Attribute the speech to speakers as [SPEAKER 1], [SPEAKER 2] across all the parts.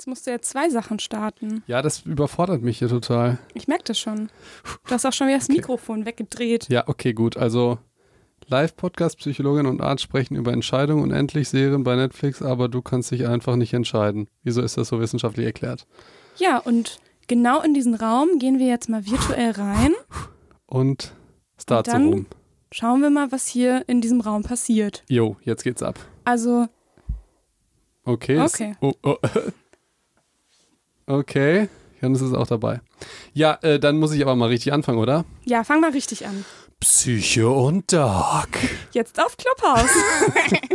[SPEAKER 1] Jetzt musst du ja zwei Sachen starten.
[SPEAKER 2] Ja, das überfordert mich hier total.
[SPEAKER 1] Ich merke das schon. Du hast auch schon wieder das Mikrofon weggedreht.
[SPEAKER 2] Ja, okay, gut. Also Live-Podcast, Psychologin und Arzt sprechen über Entscheidungen und endlich Serien bei Netflix, aber du kannst dich einfach nicht entscheiden. Wieso ist das so wissenschaftlich erklärt?
[SPEAKER 1] Ja, und genau in diesen Raum gehen wir jetzt mal virtuell rein.
[SPEAKER 2] Und Start
[SPEAKER 1] Und dann-
[SPEAKER 2] so rum.
[SPEAKER 1] Schauen wir mal, was hier in diesem Raum passiert.
[SPEAKER 2] Jo, jetzt geht's ab.
[SPEAKER 1] Also,
[SPEAKER 2] Okay.
[SPEAKER 1] Okay.
[SPEAKER 2] Oh, oh. Okay. Janis ist auch dabei. Ja, äh, dann muss ich aber mal richtig anfangen, oder?
[SPEAKER 1] ja, fang mal richtig an.
[SPEAKER 2] Psyche und Dark.
[SPEAKER 1] Jetzt auf Clubhouse.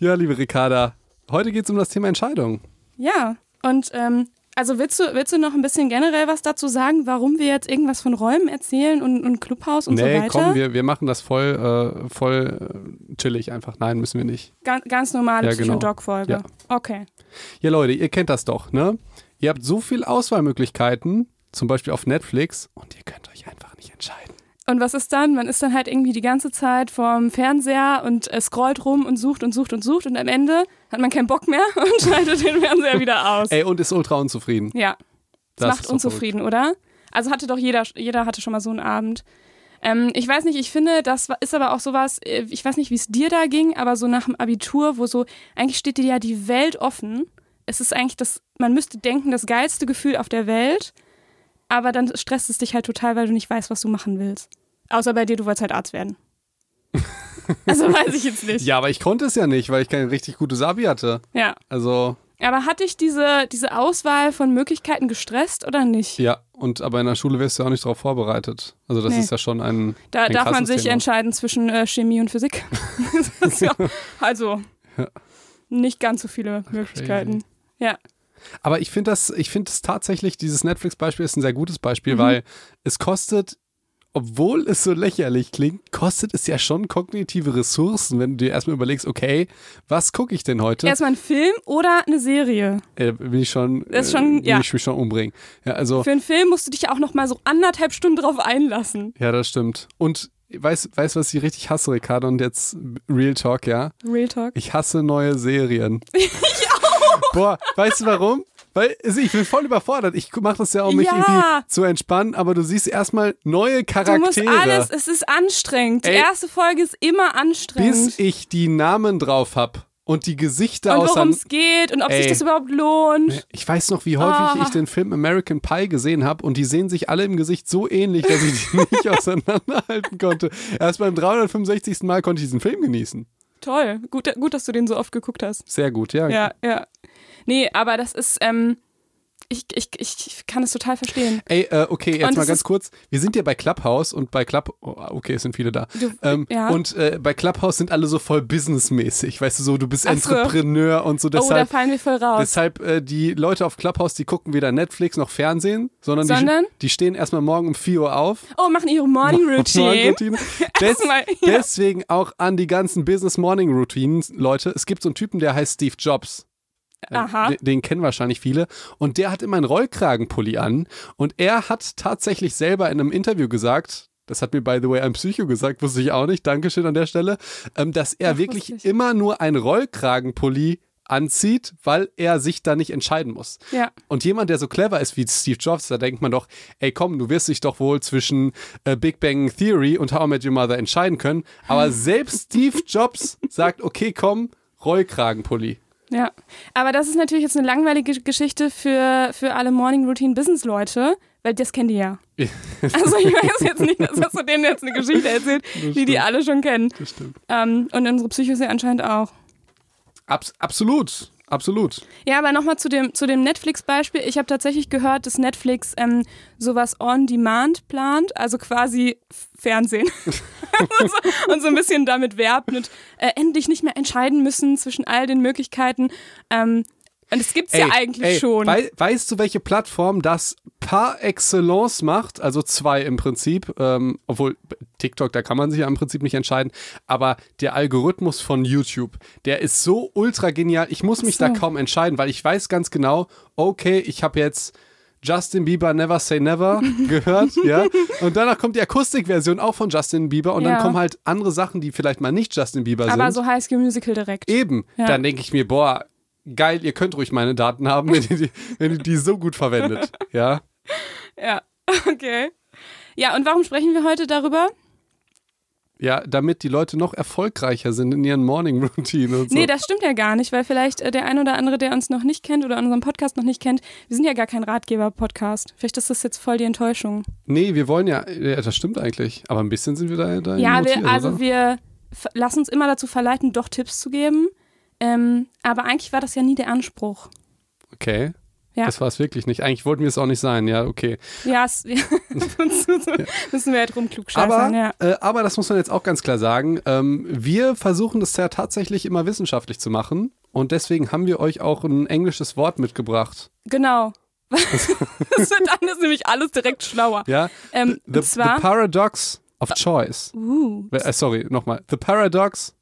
[SPEAKER 2] Ja, liebe Ricarda, heute geht's um das Thema Entscheidung.
[SPEAKER 1] ja, und ähm, also willst du, willst du noch ein bisschen generell was dazu sagen, warum wir jetzt irgendwas von Räumen erzählen und, und Clubhouse und
[SPEAKER 2] nee,
[SPEAKER 1] so weiter?
[SPEAKER 2] komm, wir, wir machen das voll, äh, voll äh, chillig einfach. Nein, müssen wir nicht.
[SPEAKER 1] ganz, ganz normale
[SPEAKER 2] Ja, genau.
[SPEAKER 1] Psycho-Doc-Folge.
[SPEAKER 2] Ja.
[SPEAKER 1] Okay.
[SPEAKER 2] Ja, Leute, ihr kennt das doch, ne? Ihr habt so viel Auswahlmöglichkeiten, zum Beispiel auf Netflix, und ihr könnt euch einfach nicht entscheiden.
[SPEAKER 1] Und was ist dann? Man ist dann halt irgendwie die ganze Zeit vorm Fernseher und äh, scrollt rum und sucht und sucht und sucht und am Ende hat man keinen Bock mehr und schaltet den Fernseher wieder aus.
[SPEAKER 2] Ey, und ist ultra unzufrieden.
[SPEAKER 1] Ja, das,
[SPEAKER 2] Das
[SPEAKER 1] macht unzufrieden, oder? Also hatte doch jeder, jeder hatte schon mal so einen Abend. Ähm, ich weiß nicht, ich finde, das ist aber auch sowas, äh, ich weiß nicht, wie es dir da ging, aber so nach dem Abitur, wo so, eigentlich steht dir ja die Welt offen. Es ist eigentlich das, man müsste denken, das geilste Gefühl auf der Welt, aber dann stresst es dich halt total, weil du nicht weißt, was du machen willst. Außer bei dir, du wolltest halt Arzt werden. also weiß ich jetzt nicht.
[SPEAKER 2] Ja, aber ich konnte es ja nicht, weil ich kein richtig gutes Abi hatte.
[SPEAKER 1] ja.
[SPEAKER 2] Also,
[SPEAKER 1] Aber hat dich diese, diese Auswahl von Möglichkeiten gestresst oder nicht?
[SPEAKER 2] ja, und aber in der Schule wärst du ja auch nicht darauf vorbereitet. Also, das
[SPEAKER 1] Nee.
[SPEAKER 2] ist ja schon ein.
[SPEAKER 1] Da
[SPEAKER 2] ein
[SPEAKER 1] darf man sich
[SPEAKER 2] Thema.
[SPEAKER 1] entscheiden zwischen äh, Chemie und Physik. Ja, also
[SPEAKER 2] Ja.
[SPEAKER 1] nicht ganz so viele Möglichkeiten. Ja.
[SPEAKER 2] Aber ich finde das, ich finde es tatsächlich, dieses Netflix-Beispiel ist ein sehr gutes Beispiel,
[SPEAKER 1] Mhm.
[SPEAKER 2] weil es kostet, obwohl es so lächerlich klingt, kostet es ja schon kognitive Ressourcen, wenn du dir erstmal überlegst, okay, was gucke ich denn heute?
[SPEAKER 1] Erstmal ein Film oder eine Serie.
[SPEAKER 2] äh, will ich schon,
[SPEAKER 1] Das ist schon-
[SPEAKER 2] äh, will
[SPEAKER 1] ja.
[SPEAKER 2] ich mich schon umbringen. Ja, also,
[SPEAKER 1] Für einen Film musst du dich ja auch noch mal so anderthalb Stunden drauf einlassen.
[SPEAKER 2] ja, das stimmt. Und weißt, weißt was ich richtig hasse, Ricardo, und jetzt Real Talk, ja?
[SPEAKER 1] Real Talk.
[SPEAKER 2] Ich hasse neue Serien. ich auch. Boah, weißt du warum? Weil also ich bin voll überfordert. Ich mache das ja, um mich
[SPEAKER 1] Ja.
[SPEAKER 2] irgendwie zu entspannen, aber du siehst erstmal neue
[SPEAKER 1] Du
[SPEAKER 2] Charaktere.
[SPEAKER 1] musst alles, es ist anstrengend. Die
[SPEAKER 2] Ey.
[SPEAKER 1] erste Folge ist immer anstrengend.
[SPEAKER 2] bis ich die Namen drauf hab und die Gesichter
[SPEAKER 1] und worum es geht und ob sich
[SPEAKER 2] Ey.
[SPEAKER 1] das überhaupt lohnt.
[SPEAKER 2] Ich weiß noch, wie häufig
[SPEAKER 1] Ah.
[SPEAKER 2] ich den Film American Pie gesehen habe und die sehen sich alle im Gesicht so ähnlich, dass ich die nicht auseinanderhalten konnte. Erst beim 365. Mal konnte ich diesen Film genießen.
[SPEAKER 1] Toll. Gut, gut, dass du den so oft geguckt hast.
[SPEAKER 2] Sehr gut, ja.
[SPEAKER 1] Ja, ja. Nee, aber das ist, ähm, ich, ich, ich kann es total verstehen.
[SPEAKER 2] Ey, äh, okay, jetzt
[SPEAKER 1] Und
[SPEAKER 2] mal ganz kurz. Wir sind ja bei Clubhouse und bei Club, oh, okay, es sind viele da.
[SPEAKER 1] Du,
[SPEAKER 2] Ähm,
[SPEAKER 1] ja.
[SPEAKER 2] Und äh, bei Clubhouse sind alle so voll businessmäßig, weißt du, so du bist
[SPEAKER 1] Ach so.
[SPEAKER 2] Entrepreneur und so.
[SPEAKER 1] oh, da
[SPEAKER 2] Deshalb,
[SPEAKER 1] fallen wir voll raus.
[SPEAKER 2] deshalb äh, die Leute auf Clubhouse, die gucken weder Netflix noch Fernsehen, sondern,
[SPEAKER 1] Sondern?
[SPEAKER 2] Die, die stehen erstmal morgen um 4 Uhr auf.
[SPEAKER 1] oh, machen ihre Morning Routine.
[SPEAKER 2] Morgenroutine. Des,
[SPEAKER 1] Erstmal, ja.
[SPEAKER 2] Deswegen auch an die ganzen Business Morning Routines, Leute. Es gibt so einen Typen, der heißt Steve Jobs. Äh,
[SPEAKER 1] Aha.
[SPEAKER 2] Den, den kennen wahrscheinlich viele. Und der hat immer einen Rollkragenpulli an. Und er hat tatsächlich selber in einem Interview gesagt, das hat mir, by the way, ein Psycho gesagt, wusste ich auch nicht, Dankeschön an der Stelle, ähm, dass er
[SPEAKER 1] Ach,
[SPEAKER 2] wirklich immer nur einen Rollkragenpulli anzieht, weil er sich da nicht entscheiden muss.
[SPEAKER 1] Ja.
[SPEAKER 2] Und jemand, der so clever ist wie Steve Jobs, da denkt man doch, ey komm, du wirst dich doch wohl zwischen äh, Big Bang Theory und How I Met Your Mother entscheiden können. Aber selbst Steve Jobs sagt, okay, komm, Rollkragenpulli.
[SPEAKER 1] Ja, aber das ist natürlich jetzt eine langweilige Geschichte für, für alle Morning Routine Business Leute, weil das kennen die ja. Also ich weiß jetzt nicht, dass du denen jetzt eine Geschichte erzählt, die die alle schon kennen.
[SPEAKER 2] Das stimmt.
[SPEAKER 1] Ähm, und unsere Psychos ja anscheinend auch.
[SPEAKER 2] Abs absolut, absolut.
[SPEAKER 1] Ja, aber nochmal zu dem, zu dem Netflix-Beispiel. Ich habe tatsächlich gehört, dass Netflix ähm, sowas on demand plant, also quasi Fernsehen. und, so, ein bisschen damit werbt und äh, endlich nicht mehr entscheiden müssen zwischen all den Möglichkeiten. Ähm, und es gibt's ja eigentlich
[SPEAKER 2] ey,
[SPEAKER 1] schon.
[SPEAKER 2] Wei weißt du, welche Plattform das par excellence macht? Also zwei im Prinzip. Ähm, obwohl TikTok, da kann man sich ja im Prinzip nicht entscheiden. Aber der Algorithmus von YouTube, der ist so ultra genial. Ich muss mich
[SPEAKER 1] so.
[SPEAKER 2] da kaum entscheiden, weil ich weiß ganz genau, okay, ich habe jetzt Justin Bieber Never Say Never gehört, ja. Und danach kommt die Akustikversion auch von Justin Bieber und
[SPEAKER 1] Ja.
[SPEAKER 2] dann kommen halt andere Sachen, die vielleicht mal nicht Justin Bieber
[SPEAKER 1] aber
[SPEAKER 2] sind.
[SPEAKER 1] so High School Musical direkt.
[SPEAKER 2] Eben.
[SPEAKER 1] Ja.
[SPEAKER 2] Dann denke ich mir, boah, geil, ihr könnt ruhig meine Daten haben, wenn ihr die, wenn ihr die so gut verwendet. Ja.
[SPEAKER 1] Ja, okay. Ja, und warum sprechen wir heute darüber?
[SPEAKER 2] Ja, damit die Leute noch erfolgreicher sind in ihren Morning Routine und so.
[SPEAKER 1] Nee, das stimmt ja gar nicht, weil vielleicht äh, der ein oder andere, der uns noch nicht kennt oder unseren Podcast noch nicht kennt, wir sind ja gar kein Ratgeber-Podcast. Vielleicht ist das jetzt voll die Enttäuschung.
[SPEAKER 2] Nee, wir wollen ja, ja, das stimmt eigentlich. Aber ein bisschen sind wir da, da
[SPEAKER 1] Ja, wir, also
[SPEAKER 2] oder?
[SPEAKER 1] wir f- lassen uns immer dazu verleiten, doch Tipps zu geben. Ähm, aber eigentlich war das ja nie der Anspruch.
[SPEAKER 2] Okay.
[SPEAKER 1] Ja.
[SPEAKER 2] Das war es wirklich nicht. Eigentlich wollten wir es auch nicht sein, ja, okay.
[SPEAKER 1] Ja, es, ja müssen wir halt rumklugscheißern.
[SPEAKER 2] Aber,
[SPEAKER 1] ja.
[SPEAKER 2] äh, aber das muss man jetzt auch ganz klar sagen. Ähm, wir versuchen das ja tatsächlich immer wissenschaftlich zu machen. Und deswegen haben wir euch auch ein englisches Wort mitgebracht.
[SPEAKER 1] Genau. das wird dann ist nämlich alles direkt schlauer.
[SPEAKER 2] Ja?
[SPEAKER 1] Ähm,
[SPEAKER 2] The,
[SPEAKER 1] und zwar,
[SPEAKER 2] the Paradox of Choice.
[SPEAKER 1] uh,
[SPEAKER 2] Äh, sorry, nochmal. The Paradox.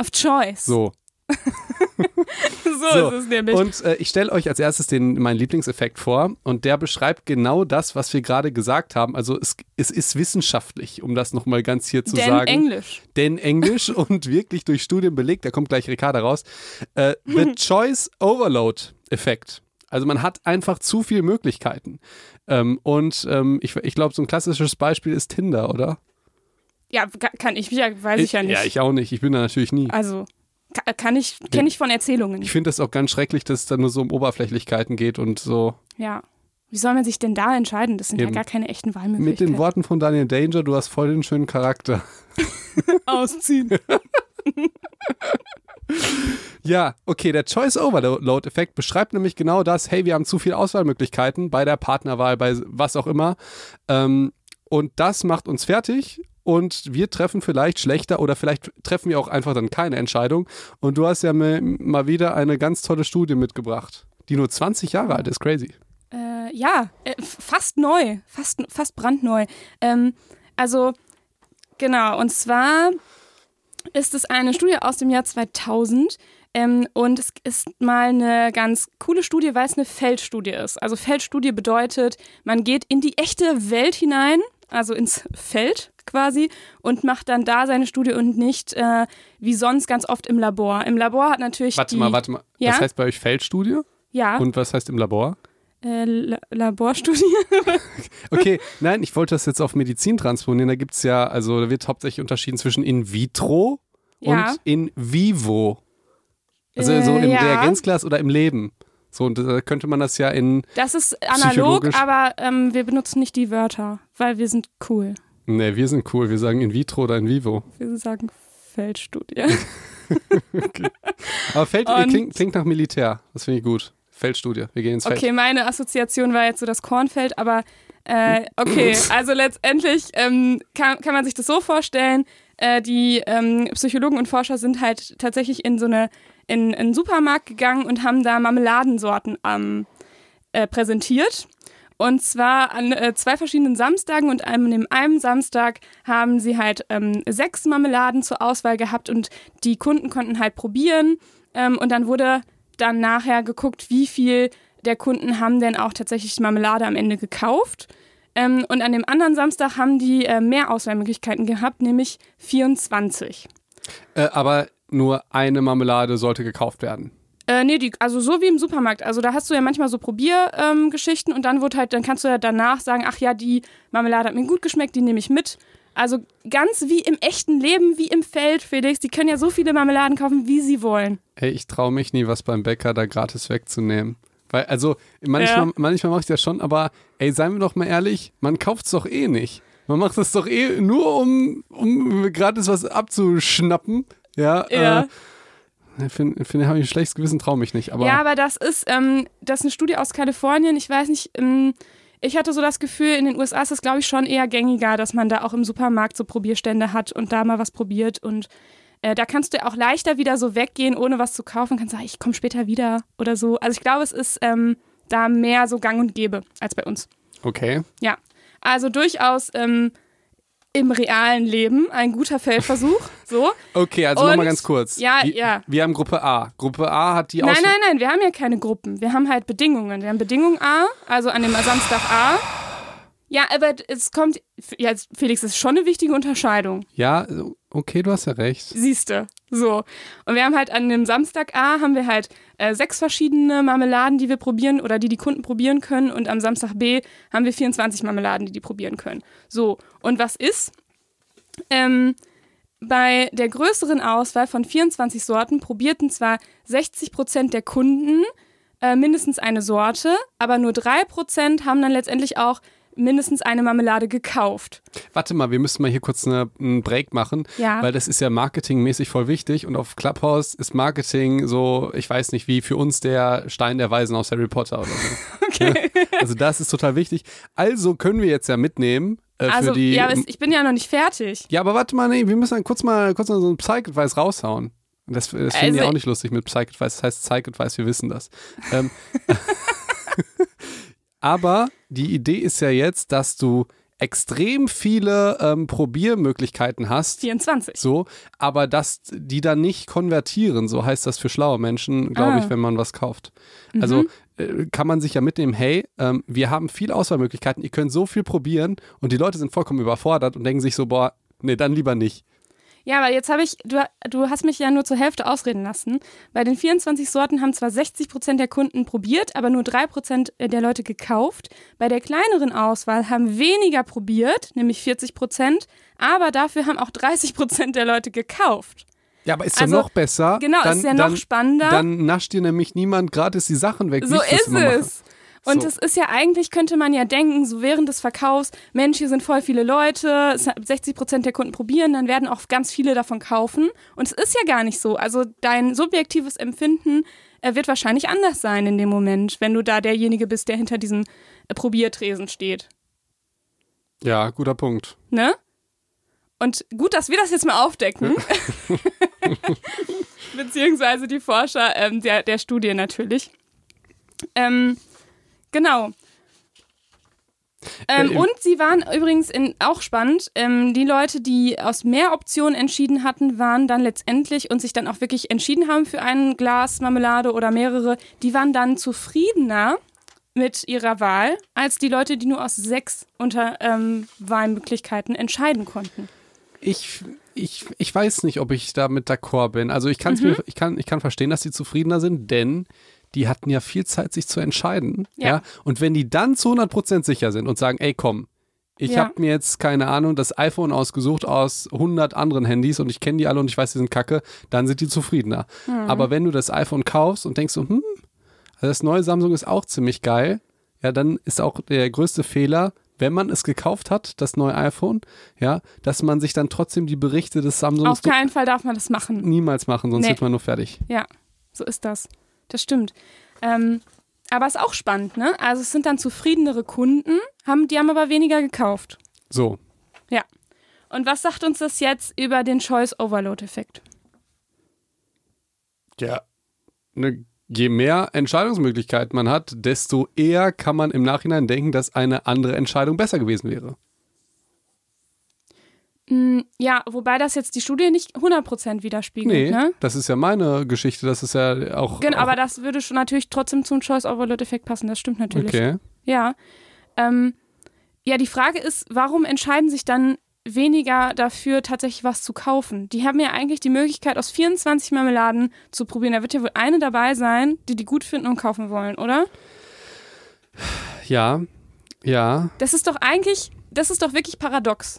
[SPEAKER 1] of Choice.
[SPEAKER 2] So.
[SPEAKER 1] so,
[SPEAKER 2] So,
[SPEAKER 1] ist es nämlich.
[SPEAKER 2] Und äh, ich stelle euch als erstes den, meinen Lieblingseffekt vor und der beschreibt genau das, was wir gerade gesagt haben. Also es, es ist wissenschaftlich, um das nochmal ganz hier zu
[SPEAKER 1] Denn
[SPEAKER 2] sagen.
[SPEAKER 1] Englisch.
[SPEAKER 2] Denn Englisch und wirklich durch Studien belegt, da kommt gleich Ricarda raus, äh, the Choice Overload Effekt. Also man hat einfach zu viele Möglichkeiten. Ähm, und ähm, ich, ich glaube, so ein klassisches Beispiel ist Tinder, oder?
[SPEAKER 1] Ja, ka- kann ich, ja, weiß ich ja nicht.
[SPEAKER 2] Ja, ich auch nicht. Ich bin da natürlich nie.
[SPEAKER 1] also, kann ich, kenne ich von Erzählungen.
[SPEAKER 2] Ich finde das auch ganz schrecklich, dass es dann nur so um Oberflächlichkeiten geht und so.
[SPEAKER 1] ja. Wie soll man sich denn da entscheiden? Das sind
[SPEAKER 2] Eben.
[SPEAKER 1] ja gar keine echten
[SPEAKER 2] Mit
[SPEAKER 1] Wahlmöglichkeiten.
[SPEAKER 2] den Worten von Daniel Danger, du hast voll den schönen Charakter.
[SPEAKER 1] ausziehen.
[SPEAKER 2] Ja, okay, der Choice Overload Effekt beschreibt nämlich genau das, hey, wir haben zu viele Auswahlmöglichkeiten bei der Partnerwahl, bei was auch immer. Ähm, und das macht uns fertig und wir treffen vielleicht schlechter oder vielleicht treffen wir auch einfach dann keine Entscheidung. Und du hast ja mal wieder eine ganz tolle Studie mitgebracht, die nur 20 Jahre alt ist, crazy.
[SPEAKER 1] Äh, ja, äh, fast neu, fast, fast brandneu. Ähm, also, genau, und zwar ist es eine Studie aus dem Jahr 2000 ähm, und es ist mal eine ganz coole Studie, weil es eine Feldstudie ist. Also Feldstudie bedeutet, man geht in die echte Welt hinein, also ins Feld quasi und macht dann da seine Studie und nicht äh, wie sonst ganz oft im Labor. Im Labor hat natürlich
[SPEAKER 2] Warte
[SPEAKER 1] die,
[SPEAKER 2] mal, warte mal.
[SPEAKER 1] Ja?
[SPEAKER 2] Was heißt bei euch Feldstudie?
[SPEAKER 1] Ja,
[SPEAKER 2] Und was heißt im Labor?
[SPEAKER 1] äh, La Laborstudie.
[SPEAKER 2] Okay, nein, ich wollte das jetzt auf Medizin transponieren. Da gibt es ja, also da wird hauptsächlich unterschieden zwischen in vitro
[SPEAKER 1] Ja.
[SPEAKER 2] und in vivo. Also
[SPEAKER 1] Äh,
[SPEAKER 2] so im
[SPEAKER 1] ja.
[SPEAKER 2] Reagenzglas oder im Leben. So, und da könnte man das ja in.
[SPEAKER 1] Das ist analog, aber ähm, wir benutzen nicht die Wörter, weil wir sind cool.
[SPEAKER 2] Ne, wir sind cool. Wir sagen in vitro oder in vivo.
[SPEAKER 1] Wir sagen Feldstudie.
[SPEAKER 2] Aber Feld äh, klingt, klingt nach Militär. Das finde ich gut. Feldstudie. Wir gehen ins Feld.
[SPEAKER 1] Okay, meine Assoziation war jetzt so das Kornfeld, aber äh, okay, also letztendlich ähm, kann, kann man sich das so vorstellen, äh, die ähm, Psychologen und Forscher sind halt tatsächlich in so eine in, einen Supermarkt gegangen und haben da Marmeladensorten ähm, äh, präsentiert. Und zwar an äh, zwei verschiedenen Samstagen und an dem einen Samstag haben sie halt ähm, sechs Marmeladen zur Auswahl gehabt und die Kunden konnten halt probieren. Ähm, und dann wurde dann nachher geguckt, wie viel der Kunden haben denn auch tatsächlich Marmelade am Ende gekauft. Ähm, und an dem anderen Samstag haben die äh, mehr Auswahlmöglichkeiten gehabt, nämlich 24.
[SPEAKER 2] Äh, aber nur eine Marmelade sollte gekauft werden.
[SPEAKER 1] Äh, nee, die, also so wie im Supermarkt. Also da hast du ja manchmal so Probiergeschichten ähm, und dann wird halt, dann kannst du ja danach sagen, ach ja, die Marmelade hat mir gut geschmeckt, die nehme ich mit. Also ganz wie im echten Leben, wie im Feld, Felix. Die können ja so viele Marmeladen kaufen, wie sie wollen.
[SPEAKER 2] Ey, ich traue mich nie, was beim Bäcker da gratis wegzunehmen. Weil, also, manchmal,
[SPEAKER 1] Ja.
[SPEAKER 2] manchmal mache ich das schon, aber ey, seien wir doch mal ehrlich, man kauft es doch eh nicht. Man macht es doch eh nur, um, um gratis was abzuschnappen. Ja.
[SPEAKER 1] Ja.
[SPEAKER 2] Äh, finde, find, habe ich ein schlechtes Gewissen, traue mich nicht. Aber
[SPEAKER 1] ja, aber das ist, ähm, das ist eine Studie aus Kalifornien. Ich weiß nicht, ähm, ich hatte so das Gefühl, in den USA ist es, glaube ich, schon eher gängiger, dass man da auch im Supermarkt so Probierstände hat und da mal was probiert. Und äh, da kannst du auch leichter wieder so weggehen, ohne was zu kaufen. Kannst sagen, ich komme später wieder oder so. Also ich glaube, es ist ähm, da mehr so gang und gäbe als bei uns.
[SPEAKER 2] okay.
[SPEAKER 1] Ja, also durchaus ähm, im realen Leben ein guter Feldversuch. So.
[SPEAKER 2] Okay, also nochmal ganz kurz.
[SPEAKER 1] ja,
[SPEAKER 2] wir,
[SPEAKER 1] ja.
[SPEAKER 2] Wir haben Gruppe A. Gruppe A hat die
[SPEAKER 1] Nein, nein, nein, wir haben ja keine Gruppen. Wir haben halt Bedingungen. Wir haben Bedingung A, also an dem Samstag A. Ja, aber es kommt, ja, Felix, das ist schon eine wichtige Unterscheidung.
[SPEAKER 2] Ja, Okay, du hast ja recht.
[SPEAKER 1] Siehste. So. Und wir haben halt an dem Samstag A haben wir halt äh, sechs verschiedene Marmeladen, die wir probieren oder die die Kunden probieren können. Und am Samstag B haben wir 24 Marmeladen, die die probieren können. So. Und was ist? Ähm, bei der größeren Auswahl von 24 Sorten probierten zwar 60 Prozent der Kunden äh, mindestens eine Sorte, aber nur 3 Prozent haben dann letztendlich auch mindestens eine Marmelade gekauft.
[SPEAKER 2] Warte mal, wir müssen mal hier kurz eine, einen Break machen,
[SPEAKER 1] Ja.
[SPEAKER 2] weil das ist ja marketingmäßig voll wichtig und auf Clubhouse ist Marketing so, ich weiß nicht, wie für uns der Stein der Weisen aus Harry Potter oder so.
[SPEAKER 1] Okay.
[SPEAKER 2] Also das ist total wichtig. Also können wir jetzt ja mitnehmen äh,
[SPEAKER 1] Also,
[SPEAKER 2] die.
[SPEAKER 1] ja, ich bin ja noch nicht fertig.
[SPEAKER 2] Ja, aber warte mal, nee, wir müssen dann kurz mal kurz mal so ein Psych-Advice raushauen. Das, das finden
[SPEAKER 1] Also-
[SPEAKER 2] die auch nicht lustig mit Psych-Advice. Das heißt Psych-Advice, wir wissen das. Ähm, aber die Idee ist ja jetzt, dass du extrem viele ähm, Probiermöglichkeiten hast.
[SPEAKER 1] 24.
[SPEAKER 2] So, aber dass die dann nicht konvertieren, so heißt das für schlaue Menschen, glaube
[SPEAKER 1] Ah.
[SPEAKER 2] ich, wenn man was kauft. Also
[SPEAKER 1] Mhm.
[SPEAKER 2] äh, kann man sich ja mitnehmen, hey, ähm, wir haben viel Auswahlmöglichkeiten, ihr könnt so viel probieren und die Leute sind vollkommen überfordert und denken sich so, boah, nee, dann lieber nicht.
[SPEAKER 1] Ja, aber jetzt habe ich, du, du hast mich ja nur zur Hälfte ausreden lassen. Bei den 24 Sorten haben zwar 60 Prozent der Kunden probiert, aber nur 3 Prozent der Leute gekauft. Bei der kleineren Auswahl haben weniger probiert, nämlich 40 Prozent, aber dafür haben auch 30 Prozent der Leute gekauft.
[SPEAKER 2] Ja, aber ist
[SPEAKER 1] Also,
[SPEAKER 2] ja noch besser.
[SPEAKER 1] Genau,
[SPEAKER 2] dann,
[SPEAKER 1] ist ja
[SPEAKER 2] dann,
[SPEAKER 1] noch spannender.
[SPEAKER 2] Dann nascht dir nämlich niemand gratis die Sachen weg.
[SPEAKER 1] So ist
[SPEAKER 2] immer mache.
[SPEAKER 1] Und
[SPEAKER 2] So.
[SPEAKER 1] es ist ja eigentlich, könnte man ja denken, so während des Verkaufs, Mensch, hier sind voll viele Leute, es hat 60 Prozent der Kunden probieren, dann werden auch ganz viele davon kaufen. Und es ist ja gar nicht so. Also dein subjektives Empfinden äh, wird wahrscheinlich anders sein in dem Moment, wenn du da derjenige bist, der hinter diesem äh, Probiertresen steht.
[SPEAKER 2] Ja, guter Punkt.
[SPEAKER 1] Ne? Und gut, dass wir das jetzt mal aufdecken. Beziehungsweise die Forscher ähm, der, der Studie natürlich. Ähm, genau. Ähm,
[SPEAKER 2] Äh,
[SPEAKER 1] und sie waren übrigens in, auch spannend. Ähm, die Leute, die aus mehr Optionen entschieden hatten, waren dann letztendlich und sich dann auch wirklich entschieden haben für ein Glas Marmelade oder mehrere, die waren dann zufriedener mit ihrer Wahl als die Leute, die nur aus sechs unter ähm, Wahlmöglichkeiten entscheiden konnten.
[SPEAKER 2] Ich, ich, ich weiß nicht, ob ich damit d'accord bin. Also ich, kann's
[SPEAKER 1] Mhm.
[SPEAKER 2] mir, ich, kann, ich kann verstehen, dass die zufriedener sind, denn die hatten ja viel Zeit, sich zu entscheiden. Ja.
[SPEAKER 1] Ja.
[SPEAKER 2] Und wenn die dann zu 100% sicher sind und sagen, ey komm, ich
[SPEAKER 1] Ja.
[SPEAKER 2] habe mir jetzt, keine Ahnung, das iPhone ausgesucht aus 100 anderen Handys und ich kenne die alle und ich weiß, die sind kacke, dann sind die zufriedener.
[SPEAKER 1] Mhm.
[SPEAKER 2] Aber wenn du das iPhone kaufst und denkst so, hm, also das neue Samsung ist auch ziemlich geil, ja, dann ist auch der größte Fehler, wenn man es gekauft hat, das neue iPhone, ja, dass man sich dann trotzdem die Berichte des Samsungs
[SPEAKER 1] Auf keinen Fall darf man das machen.
[SPEAKER 2] niemals machen, sonst
[SPEAKER 1] Nee.
[SPEAKER 2] wird man nur fertig.
[SPEAKER 1] Ja, so ist das. Das stimmt. Ähm, aber ist auch spannend, ne? Also es sind dann zufriedenere Kunden, haben, die haben aber weniger gekauft.
[SPEAKER 2] So.
[SPEAKER 1] Ja. Und was sagt uns das jetzt über den Choice Overload Effekt?
[SPEAKER 2] Ja. Ne, je mehr Entscheidungsmöglichkeiten man hat, desto eher kann man im Nachhinein denken, dass eine andere Entscheidung besser gewesen wäre.
[SPEAKER 1] Mm, ja, wobei das jetzt die Studie nicht 100% widerspiegelt,
[SPEAKER 2] Nee,
[SPEAKER 1] ne?
[SPEAKER 2] das ist ja meine Geschichte, das ist ja auch.
[SPEAKER 1] Genau,
[SPEAKER 2] auch
[SPEAKER 1] aber das würde schon natürlich trotzdem zum Choice Overload Effekt passen, das stimmt natürlich.
[SPEAKER 2] Okay.
[SPEAKER 1] Ja. Ähm, ja, die Frage ist, warum entscheiden sich dann weniger dafür, tatsächlich was zu kaufen? Die haben ja eigentlich die Möglichkeit, aus 24 Marmeladen zu probieren. Da wird ja wohl eine dabei sein, die die gut finden und kaufen wollen, oder?
[SPEAKER 2] Ja, ja,
[SPEAKER 1] Das ist doch eigentlich, das ist doch wirklich paradox.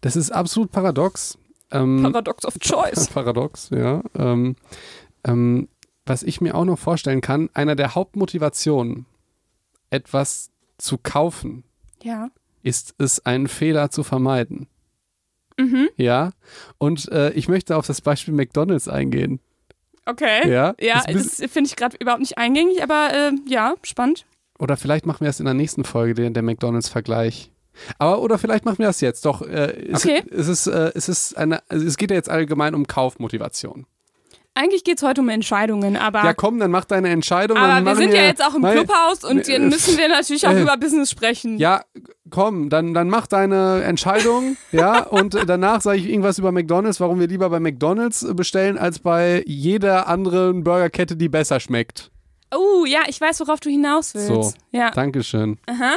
[SPEAKER 2] Das ist absolut paradox. Ähm,
[SPEAKER 1] Paradox of Choice.
[SPEAKER 2] Paradox, ja. Ähm, ähm, was ich mir auch noch vorstellen kann, einer der Hauptmotivationen, etwas zu kaufen,
[SPEAKER 1] Ja.
[SPEAKER 2] ist es, einen Fehler zu vermeiden.
[SPEAKER 1] Mhm.
[SPEAKER 2] Ja. Und äh, ich möchte auf das Beispiel McDonalds eingehen.
[SPEAKER 1] Okay.
[SPEAKER 2] Ja.
[SPEAKER 1] Ja,
[SPEAKER 2] bisschen-
[SPEAKER 1] das finde ich gerade überhaupt nicht eingängig, aber äh, ja, spannend.
[SPEAKER 2] Oder vielleicht machen wir das in der nächsten Folge, der, der McDonalds-Vergleich. Aber oder vielleicht machen wir das jetzt. Doch, äh, es,
[SPEAKER 1] Okay.
[SPEAKER 2] es, ist, äh, es ist eine, also es geht ja jetzt allgemein um Kaufmotivation.
[SPEAKER 1] Eigentlich geht es heute um Entscheidungen, aber,
[SPEAKER 2] Ja, komm, dann mach deine Entscheidung.
[SPEAKER 1] aber wir sind ja jetzt auch im
[SPEAKER 2] Nein,
[SPEAKER 1] Clubhaus und
[SPEAKER 2] äh,
[SPEAKER 1] dann müssen wir natürlich auch
[SPEAKER 2] äh,
[SPEAKER 1] über Business sprechen.
[SPEAKER 2] Ja, komm, dann, dann mach deine Entscheidung, ja, und äh, danach sage ich irgendwas über McDonalds, warum wir lieber bei McDonalds äh, bestellen, als bei jeder anderen Burgerkette, die besser schmeckt.
[SPEAKER 1] Oh, ja, ich weiß, worauf du hinaus willst.
[SPEAKER 2] So.
[SPEAKER 1] Ja,
[SPEAKER 2] Dankeschön.
[SPEAKER 1] aha.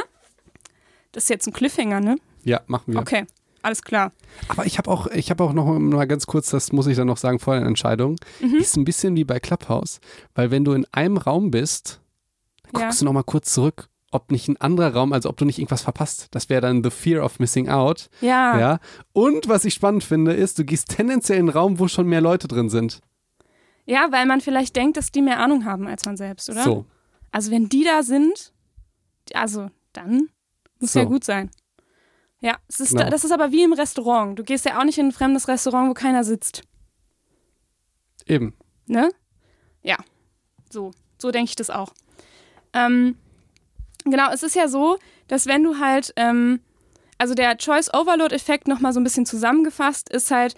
[SPEAKER 1] Das ist jetzt ein Cliffhanger, ne?
[SPEAKER 2] Ja, machen wir.
[SPEAKER 1] Okay. alles klar.
[SPEAKER 2] Aber ich habe auch, ich habe auch noch mal ganz kurz, das muss ich dann noch sagen vor der Entscheidung,
[SPEAKER 1] Mhm.
[SPEAKER 2] ist ein bisschen wie bei Clubhouse, weil wenn du in einem Raum bist, dann
[SPEAKER 1] Ja.
[SPEAKER 2] guckst du noch mal kurz zurück, ob nicht ein anderer Raum, also ob du nicht irgendwas verpasst. Das wäre dann the fear of missing out.
[SPEAKER 1] Ja.
[SPEAKER 2] Ja. Und was ich spannend finde, ist, du gehst tendenziell in einen Raum, wo schon mehr Leute drin sind.
[SPEAKER 1] Ja, weil man vielleicht denkt, dass die mehr Ahnung haben als man selbst, oder?
[SPEAKER 2] So.
[SPEAKER 1] Also wenn die da sind, also dann muss
[SPEAKER 2] So.
[SPEAKER 1] ja gut sein. Ja, es ist,
[SPEAKER 2] Genau.
[SPEAKER 1] das ist aber wie im Restaurant. Du gehst ja auch nicht in ein fremdes Restaurant, wo keiner sitzt.
[SPEAKER 2] Eben.
[SPEAKER 1] Ne? Ja, so. So denke ich das auch. Ähm, genau, es ist ja so, dass wenn du halt, ähm, also der Choice-Overload-Effekt nochmal so ein bisschen zusammengefasst ist halt,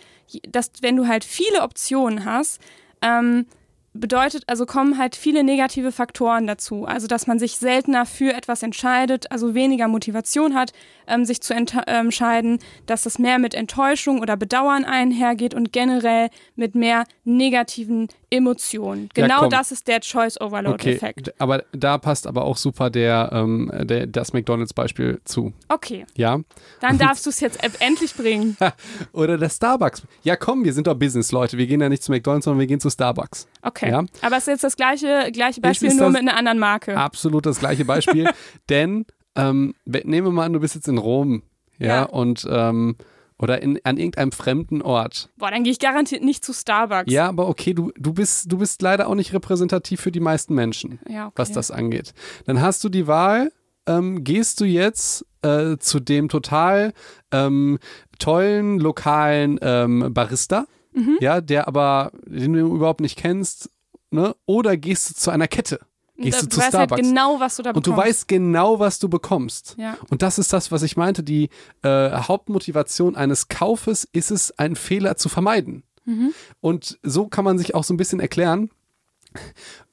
[SPEAKER 1] dass wenn du halt viele Optionen hast, ähm, bedeutet, also kommen halt viele negative Faktoren dazu. Also, dass man sich seltener für etwas entscheidet, also weniger Motivation hat, ähm, sich zu ent- entscheiden, dass es mehr mit Enttäuschung oder Bedauern einhergeht und generell mit mehr negativen Emotionen.
[SPEAKER 2] Ja,
[SPEAKER 1] Genau
[SPEAKER 2] komm.
[SPEAKER 1] das ist der
[SPEAKER 2] Okay,
[SPEAKER 1] Choice-Overload-Effekt.
[SPEAKER 2] d- aber da passt aber auch super der, ähm, der das McDonalds-Beispiel zu.
[SPEAKER 1] Okay,
[SPEAKER 2] Ja.
[SPEAKER 1] dann darfst du es jetzt e- endlich bringen.
[SPEAKER 2] Oder der Starbucks. Ja, komm, wir sind doch Business-Leute. Wir gehen ja nicht zu McDonalds, sondern wir gehen zu Starbucks.
[SPEAKER 1] Okay.
[SPEAKER 2] Ja.
[SPEAKER 1] Aber es ist jetzt das gleiche, gleiche Beispiel, nur
[SPEAKER 2] das-
[SPEAKER 1] mit einer anderen Marke.
[SPEAKER 2] Absolut das gleiche Beispiel. Denn ähm, nehmen wir mal an, du bist jetzt in Rom. Ja.
[SPEAKER 1] Ja.
[SPEAKER 2] Und ähm, oder in, an irgendeinem fremden Ort.
[SPEAKER 1] Boah, dann gehe ich garantiert nicht zu Starbucks.
[SPEAKER 2] Ja, aber okay, du, du, bist, du bist leider auch nicht repräsentativ für die meisten Menschen,
[SPEAKER 1] Ja, okay.
[SPEAKER 2] was das angeht. Dann hast du die Wahl, ähm, gehst du jetzt äh, zu dem total ähm, tollen lokalen ähm, Barista,
[SPEAKER 1] Mhm.
[SPEAKER 2] ja, der aber, den du überhaupt nicht kennst, ne? oder gehst du zu einer Kette? Gehst
[SPEAKER 1] Da-
[SPEAKER 2] du zu
[SPEAKER 1] weißt
[SPEAKER 2] Starbucks?
[SPEAKER 1] Halt genau, was du da
[SPEAKER 2] und
[SPEAKER 1] bekommst.
[SPEAKER 2] du weißt genau, was du bekommst.
[SPEAKER 1] Ja.
[SPEAKER 2] Und das ist das, was ich meinte. Die äh, Hauptmotivation eines Kaufes ist es, einen Fehler zu vermeiden.
[SPEAKER 1] Mhm.
[SPEAKER 2] Und so kann man sich auch so ein bisschen erklären,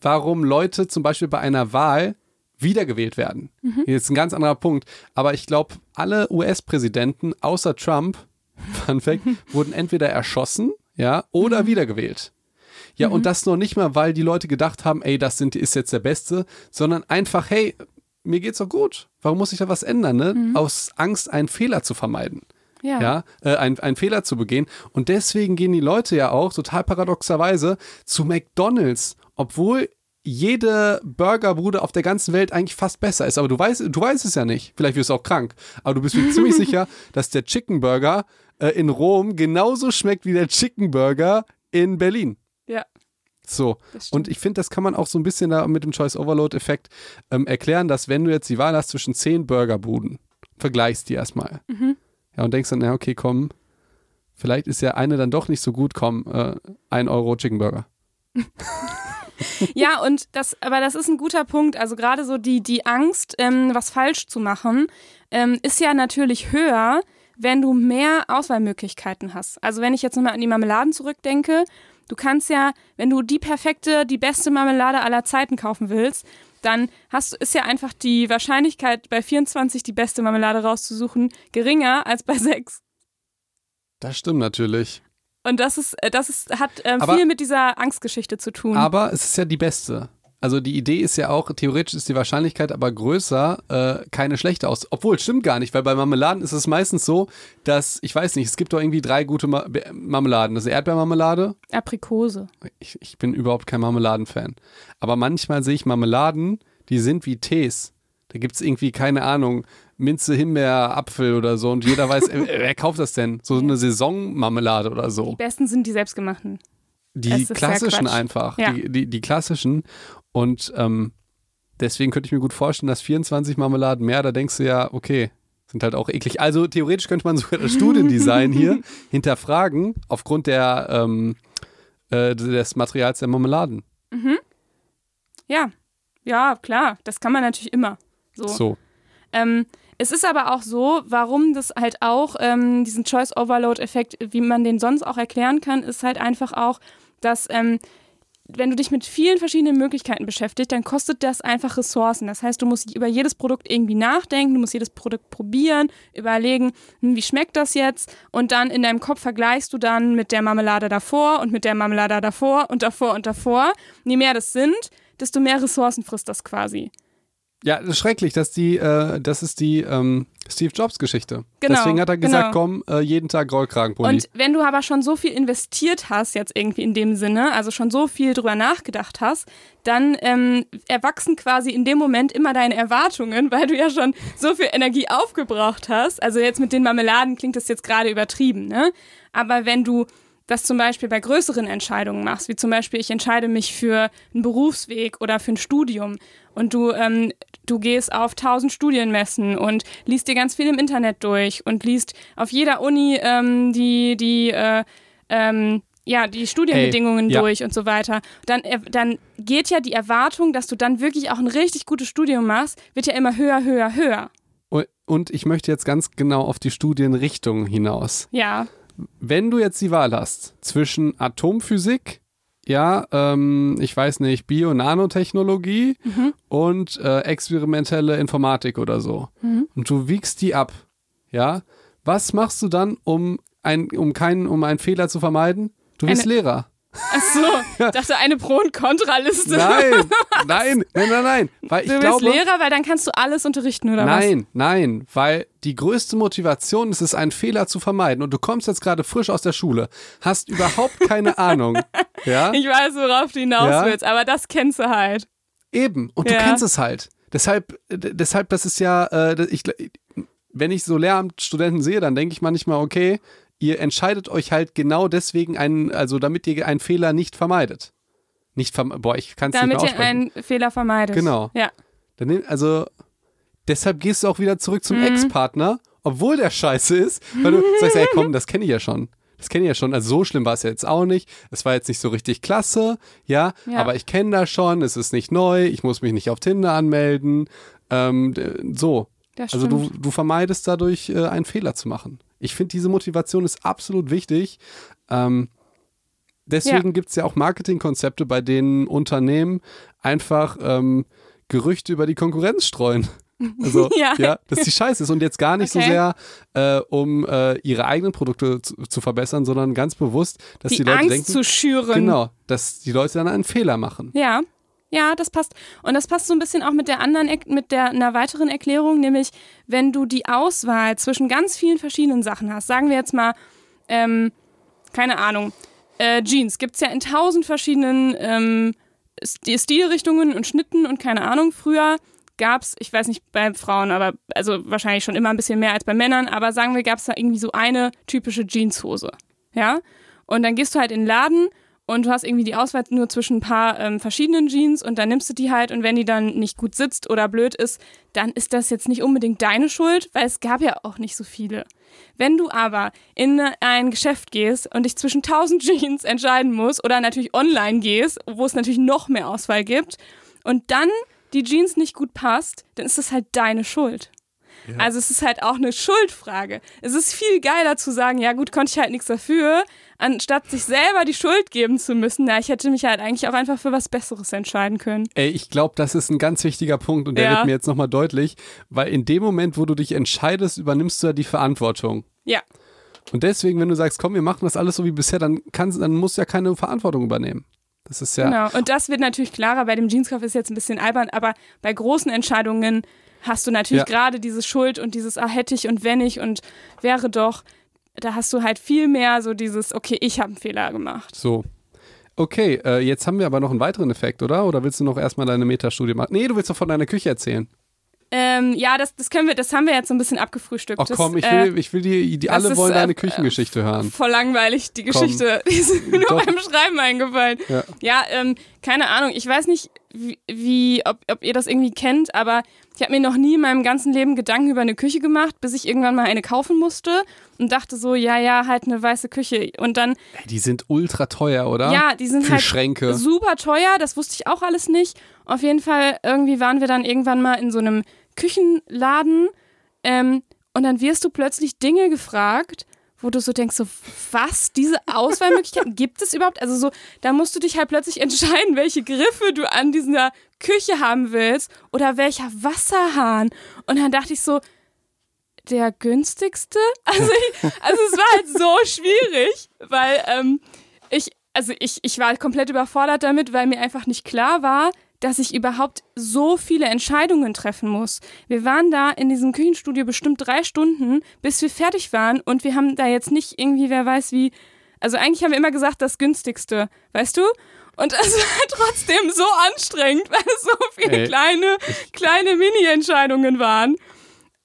[SPEAKER 2] warum Leute zum Beispiel bei einer Wahl wiedergewählt werden.
[SPEAKER 1] Mhm.
[SPEAKER 2] Jetzt ein ganz anderer Punkt. Aber ich glaube, alle US-Präsidenten außer Trump, Fun Fact, wurden entweder erschossen, ja, oder
[SPEAKER 1] Mhm.
[SPEAKER 2] wiedergewählt. Ja, und das noch nicht mal, weil die Leute gedacht haben, ey, das sind, ist jetzt der Beste, sondern einfach, hey, mir geht's doch gut. Warum muss ich da was ändern, ne? Aus Angst, einen Fehler zu vermeiden.
[SPEAKER 1] Mhm. Ja.
[SPEAKER 2] Ja, äh, ein- einen Fehler zu begehen. Und deswegen gehen die Leute ja auch, total paradoxerweise, zu McDonalds, obwohl jede Burgerbude auf der ganzen Welt eigentlich fast besser ist. Aber du weißt, du weißt es ja nicht. Vielleicht wirst du auch krank. Aber du bist mir ziemlich sicher, dass der Chicken Burger äh, in Rom genauso schmeckt wie der Chicken Burger in Berlin. So. Und ich finde, das kann man auch so ein bisschen da mit dem Choice Overload Effekt ähm, erklären, dass wenn du jetzt die Wahl hast zwischen zehn Burgerbuden, vergleichst die erstmal.
[SPEAKER 1] Mhm.
[SPEAKER 2] Ja, und denkst dann, ja, okay, komm, vielleicht ist ja eine dann doch nicht so gut, komm, äh, ein Euro Chicken Burger.
[SPEAKER 1] Ja, und das, aber das ist ein guter Punkt. Also gerade so die, die Angst, ähm, was falsch zu machen, ähm, ist ja natürlich höher, wenn du mehr Auswahlmöglichkeiten hast. Also wenn ich jetzt nochmal an die Marmeladen zurückdenke, du kannst ja, wenn du die perfekte, die beste Marmelade aller Zeiten kaufen willst, dann hast, ist ja einfach die Wahrscheinlichkeit, bei 24 die beste Marmelade rauszusuchen, geringer als bei 6.
[SPEAKER 2] Das stimmt natürlich.
[SPEAKER 1] Und das ist, äh, das ist, hat
[SPEAKER 2] Aber-
[SPEAKER 1] viel mit dieser Angstgeschichte zu tun.
[SPEAKER 2] Aber es ist ja die beste. Also die Idee ist ja auch, theoretisch ist die Wahrscheinlichkeit aber größer, äh, keine schlechte aus. Obwohl, es stimmt gar nicht, weil bei Marmeladen ist es meistens so, dass, ich weiß nicht, es gibt doch irgendwie drei gute Ma Marmeladen. Das ist Erdbeermarmelade.
[SPEAKER 1] Aprikose.
[SPEAKER 2] Ich, ich bin überhaupt kein Marmeladenfan. Aber manchmal sehe ich Marmeladen, die sind wie Tees. Da gibt es irgendwie, keine Ahnung, Minze, Himbeer, Apfel oder so. Und jeder weiß, äh, wer kauft das denn? So eine Saisonmarmelade oder so.
[SPEAKER 1] Die besten sind die selbstgemachten.
[SPEAKER 2] Die klassischen einfach.
[SPEAKER 1] Ja.
[SPEAKER 2] Die, die, die klassischen. Und ähm, deswegen könnte ich mir gut vorstellen, dass 24 Marmeladen mehr, da denkst du ja, okay, sind halt auch eklig. Also theoretisch könnte man sogar das Studiendesign hier hinterfragen, aufgrund der, ähm, äh, des Materials der Marmeladen.
[SPEAKER 1] Ja, ja, klar, das kann man natürlich immer. So.
[SPEAKER 2] So.
[SPEAKER 1] Ähm, es ist aber auch so, warum das halt auch ähm, diesen Choice Overload Effekt, wie man den sonst auch erklären kann, ist halt einfach auch, dass ähm, wenn du dich mit vielen verschiedenen Möglichkeiten beschäftigst, dann kostet das einfach Ressourcen. Das heißt, du musst über jedes Produkt irgendwie nachdenken, du musst jedes Produkt probieren, überlegen, hm, wie schmeckt das jetzt? Und dann in deinem Kopf vergleichst du dann mit der Marmelade davor und mit der Marmelade davor und davor und davor. Und je mehr das sind, desto mehr Ressourcen frisst das quasi.
[SPEAKER 2] Ja, das ist schrecklich, dass die, äh, das ist die ähm, Steve Jobs Geschichte.
[SPEAKER 1] Genau,
[SPEAKER 2] Deswegen hat er gesagt,
[SPEAKER 1] genau.
[SPEAKER 2] komm, äh, jeden Tag Rollkragenpulli.
[SPEAKER 1] Und wenn du aber schon so viel investiert hast, jetzt irgendwie in dem Sinne, also schon so viel drüber nachgedacht hast, dann ähm, erwachsen quasi in dem Moment immer deine Erwartungen, weil du ja schon so viel Energie aufgebraucht hast. Also jetzt mit den Marmeladen klingt das jetzt gerade übertrieben, ne? Aber wenn du das zum Beispiel bei größeren Entscheidungen machst, wie zum Beispiel ich entscheide mich für einen Berufsweg oder für ein Studium und du, ähm, du gehst auf tausend Studienmessen und liest dir ganz viel im Internet durch und liest auf jeder Uni ähm, die, die, äh, ähm, ja, die Studienbedingungen
[SPEAKER 2] Ey, ja.
[SPEAKER 1] durch und so weiter, dann, äh, dann geht ja die Erwartung, dass du dann wirklich auch ein richtig gutes Studium machst, wird ja immer höher, höher, höher.
[SPEAKER 2] Und- Und ich möchte jetzt ganz genau auf die Studienrichtung hinaus.
[SPEAKER 1] Ja,
[SPEAKER 2] Wenn du jetzt die Wahl hast zwischen Atomphysik, ja, ähm, ich weiß nicht, Bio-Nanotechnologie
[SPEAKER 1] Mhm.
[SPEAKER 2] und äh, experimentelle Informatik oder so,
[SPEAKER 1] Mhm.
[SPEAKER 2] und du wiegst die ab, ja, was machst du dann, um, ein, um, keinen, um einen Fehler zu vermeiden? Du wirst
[SPEAKER 1] Eine-
[SPEAKER 2] Lehrer.
[SPEAKER 1] Ach so, ich dachte eine Pro- und Kontraliste.
[SPEAKER 2] Nein, nein, nein, nein, nein. Weil ich
[SPEAKER 1] Du bist
[SPEAKER 2] glaube,
[SPEAKER 1] Lehrer, weil dann kannst du alles unterrichten, oder was?
[SPEAKER 2] Nein, nein, weil die größte Motivation ist es, einen Fehler zu vermeiden. Und du kommst jetzt gerade frisch aus der Schule, hast überhaupt keine Ahnung. Ja,
[SPEAKER 1] Ich weiß, worauf du hinaus
[SPEAKER 2] Ja.
[SPEAKER 1] willst, aber das kennst du halt.
[SPEAKER 2] eben. Und du
[SPEAKER 1] Ja.
[SPEAKER 2] kennst es halt. Deshalb, deshalb, das ist ja, äh, ich, wenn ich so Lehramtsstudenten sehe, dann denke ich manchmal, okay, ihr entscheidet euch halt genau deswegen einen, also damit ihr einen Fehler nicht vermeidet. Nicht verm boah, ich kann es nicht
[SPEAKER 1] Damit
[SPEAKER 2] mehr
[SPEAKER 1] ihr
[SPEAKER 2] aussprechen.
[SPEAKER 1] einen Fehler vermeidet.
[SPEAKER 2] Genau.
[SPEAKER 1] Ja.
[SPEAKER 2] Dann also deshalb gehst du auch wieder zurück
[SPEAKER 1] Mhm.
[SPEAKER 2] zum Ex-Partner, obwohl der scheiße ist, weil du sagst, ey komm, das kenne ich ja schon. Das kenne ich ja schon. Also so schlimm war es ja jetzt auch nicht. Es war jetzt nicht so richtig klasse, ja,
[SPEAKER 1] Ja.
[SPEAKER 2] aber ich kenne das schon, es ist nicht neu, ich muss mich nicht auf Tinder anmelden. Ähm, so.
[SPEAKER 1] Das
[SPEAKER 2] Also du, du vermeidest dadurch, äh, einen Fehler zu machen. Ich finde, diese Motivation ist absolut wichtig. Ähm, deswegen
[SPEAKER 1] Ja.
[SPEAKER 2] gibt es ja auch Marketingkonzepte, bei denen Unternehmen einfach ähm, Gerüchte über die Konkurrenz streuen. Also, ja.
[SPEAKER 1] Ja.
[SPEAKER 2] dass die scheiße ist und jetzt gar nicht so
[SPEAKER 1] Okay.
[SPEAKER 2] sehr, äh, um äh, ihre eigenen Produkte zu, zu verbessern, sondern ganz bewusst, dass die,
[SPEAKER 1] die,
[SPEAKER 2] Leute
[SPEAKER 1] Angst
[SPEAKER 2] denken,
[SPEAKER 1] zu schüren.
[SPEAKER 2] genau, dass die Leute dann einen Fehler machen.
[SPEAKER 1] Ja. Ja, das passt. Und das passt so ein bisschen auch mit der anderen, mit der einer weiteren Erklärung, nämlich wenn du die Auswahl zwischen ganz vielen verschiedenen Sachen hast. Sagen wir jetzt mal, ähm, keine Ahnung, äh, Jeans gibt es ja in tausend verschiedenen ähm, St- Stilrichtungen und Schnitten und keine Ahnung. Früher gab es, ich weiß nicht bei Frauen, aber also wahrscheinlich schon immer ein bisschen mehr als bei Männern, aber sagen wir, gab es da irgendwie so eine typische Jeanshose. Ja? Und dann gehst du halt in den Laden und du hast irgendwie die Auswahl nur zwischen ein paar ähm, verschiedenen Jeans und dann nimmst du die halt und wenn die dann nicht gut sitzt oder blöd ist, dann ist das jetzt nicht unbedingt deine Schuld, weil es gab ja auch nicht so viele. Wenn du aber in ein Geschäft gehst und dich zwischen 1000 Jeans entscheiden musst oder natürlich online gehst, wo es natürlich noch mehr Auswahl gibt und dann die Jeans nicht gut passt, dann ist das halt deine Schuld. Also es ist halt auch eine Schuldfrage. Es ist viel geiler zu sagen, ja gut, konnte ich halt nichts dafür, anstatt sich selber die Schuld geben zu müssen. Na, ich hätte mich halt eigentlich auch einfach für was Besseres entscheiden können.
[SPEAKER 2] Ey, ich glaube, das ist ein ganz wichtiger Punkt und der
[SPEAKER 1] Ja.
[SPEAKER 2] wird mir jetzt nochmal deutlich, weil in dem Moment, wo du dich entscheidest, übernimmst du ja die Verantwortung.
[SPEAKER 1] Ja,
[SPEAKER 2] Und deswegen, wenn du sagst, komm, wir machen das alles so wie bisher, dann, kannst, dann musst du ja keine Verantwortung übernehmen. Das ist ja.
[SPEAKER 1] genau. Und das wird natürlich klarer. Bei dem Jeanskauf ist jetzt ein bisschen albern, aber bei großen Entscheidungen hast du natürlich
[SPEAKER 2] Ja.
[SPEAKER 1] gerade diese Schuld und dieses, ah, hätte ich und wenn ich und wäre doch. Da hast du halt viel mehr so dieses, okay, ich habe einen Fehler gemacht.
[SPEAKER 2] So. Okay, äh, jetzt haben wir aber noch einen weiteren Effekt, oder? Oder willst du noch erstmal deine Metastudie machen? Nee, du willst doch von deiner Küche erzählen.
[SPEAKER 1] Ähm, ja, das, das können wir, das haben wir jetzt so ein bisschen abgefrühstückt.
[SPEAKER 2] Ach komm, ich
[SPEAKER 1] äh,
[SPEAKER 2] will, ich will die, die alle wollen
[SPEAKER 1] äh,
[SPEAKER 2] deine
[SPEAKER 1] äh,
[SPEAKER 2] Küchengeschichte hören.
[SPEAKER 1] voll langweilig, die
[SPEAKER 2] Komm.
[SPEAKER 1] Geschichte. Die ist mir nur beim Schreiben eingefallen.
[SPEAKER 2] Ja.
[SPEAKER 1] Ja, ähm, keine Ahnung. Ich weiß nicht, wie, wie ob, ob ihr das irgendwie kennt, aber ich habe mir noch nie in meinem ganzen Leben Gedanken über eine Küche gemacht, bis ich irgendwann mal eine kaufen musste und dachte so, ja, ja, halt eine weiße Küche. Und dann,
[SPEAKER 2] die sind ultra teuer, oder?
[SPEAKER 1] ja, die sind
[SPEAKER 2] Für
[SPEAKER 1] halt
[SPEAKER 2] Schränke.
[SPEAKER 1] super teuer. Das wusste ich auch alles nicht. Auf jeden Fall, irgendwie waren wir dann irgendwann mal in so einem Küchenladen ähm, und dann wirst du plötzlich Dinge gefragt, wo du so denkst, so, was, diese Auswahlmöglichkeiten gibt es überhaupt? Also so, da musst du dich halt plötzlich entscheiden, welche Griffe du an dieser Küche haben willst oder welcher Wasserhahn. Und dann dachte ich so, der günstigste? Also, ich, also es war halt so schwierig, weil ähm, ich, also ich, ich war komplett überfordert damit, weil mir einfach nicht klar war, dass ich überhaupt so viele Entscheidungen treffen muss. Wir waren da in diesem Küchenstudio bestimmt drei Stunden, bis wir fertig waren und wir haben da jetzt nicht irgendwie, wer weiß wie, also eigentlich haben wir immer gesagt, das günstigste, weißt du? Und es war trotzdem so anstrengend, weil es so viele
[SPEAKER 2] Ey.
[SPEAKER 1] kleine, kleine Mini-Entscheidungen waren.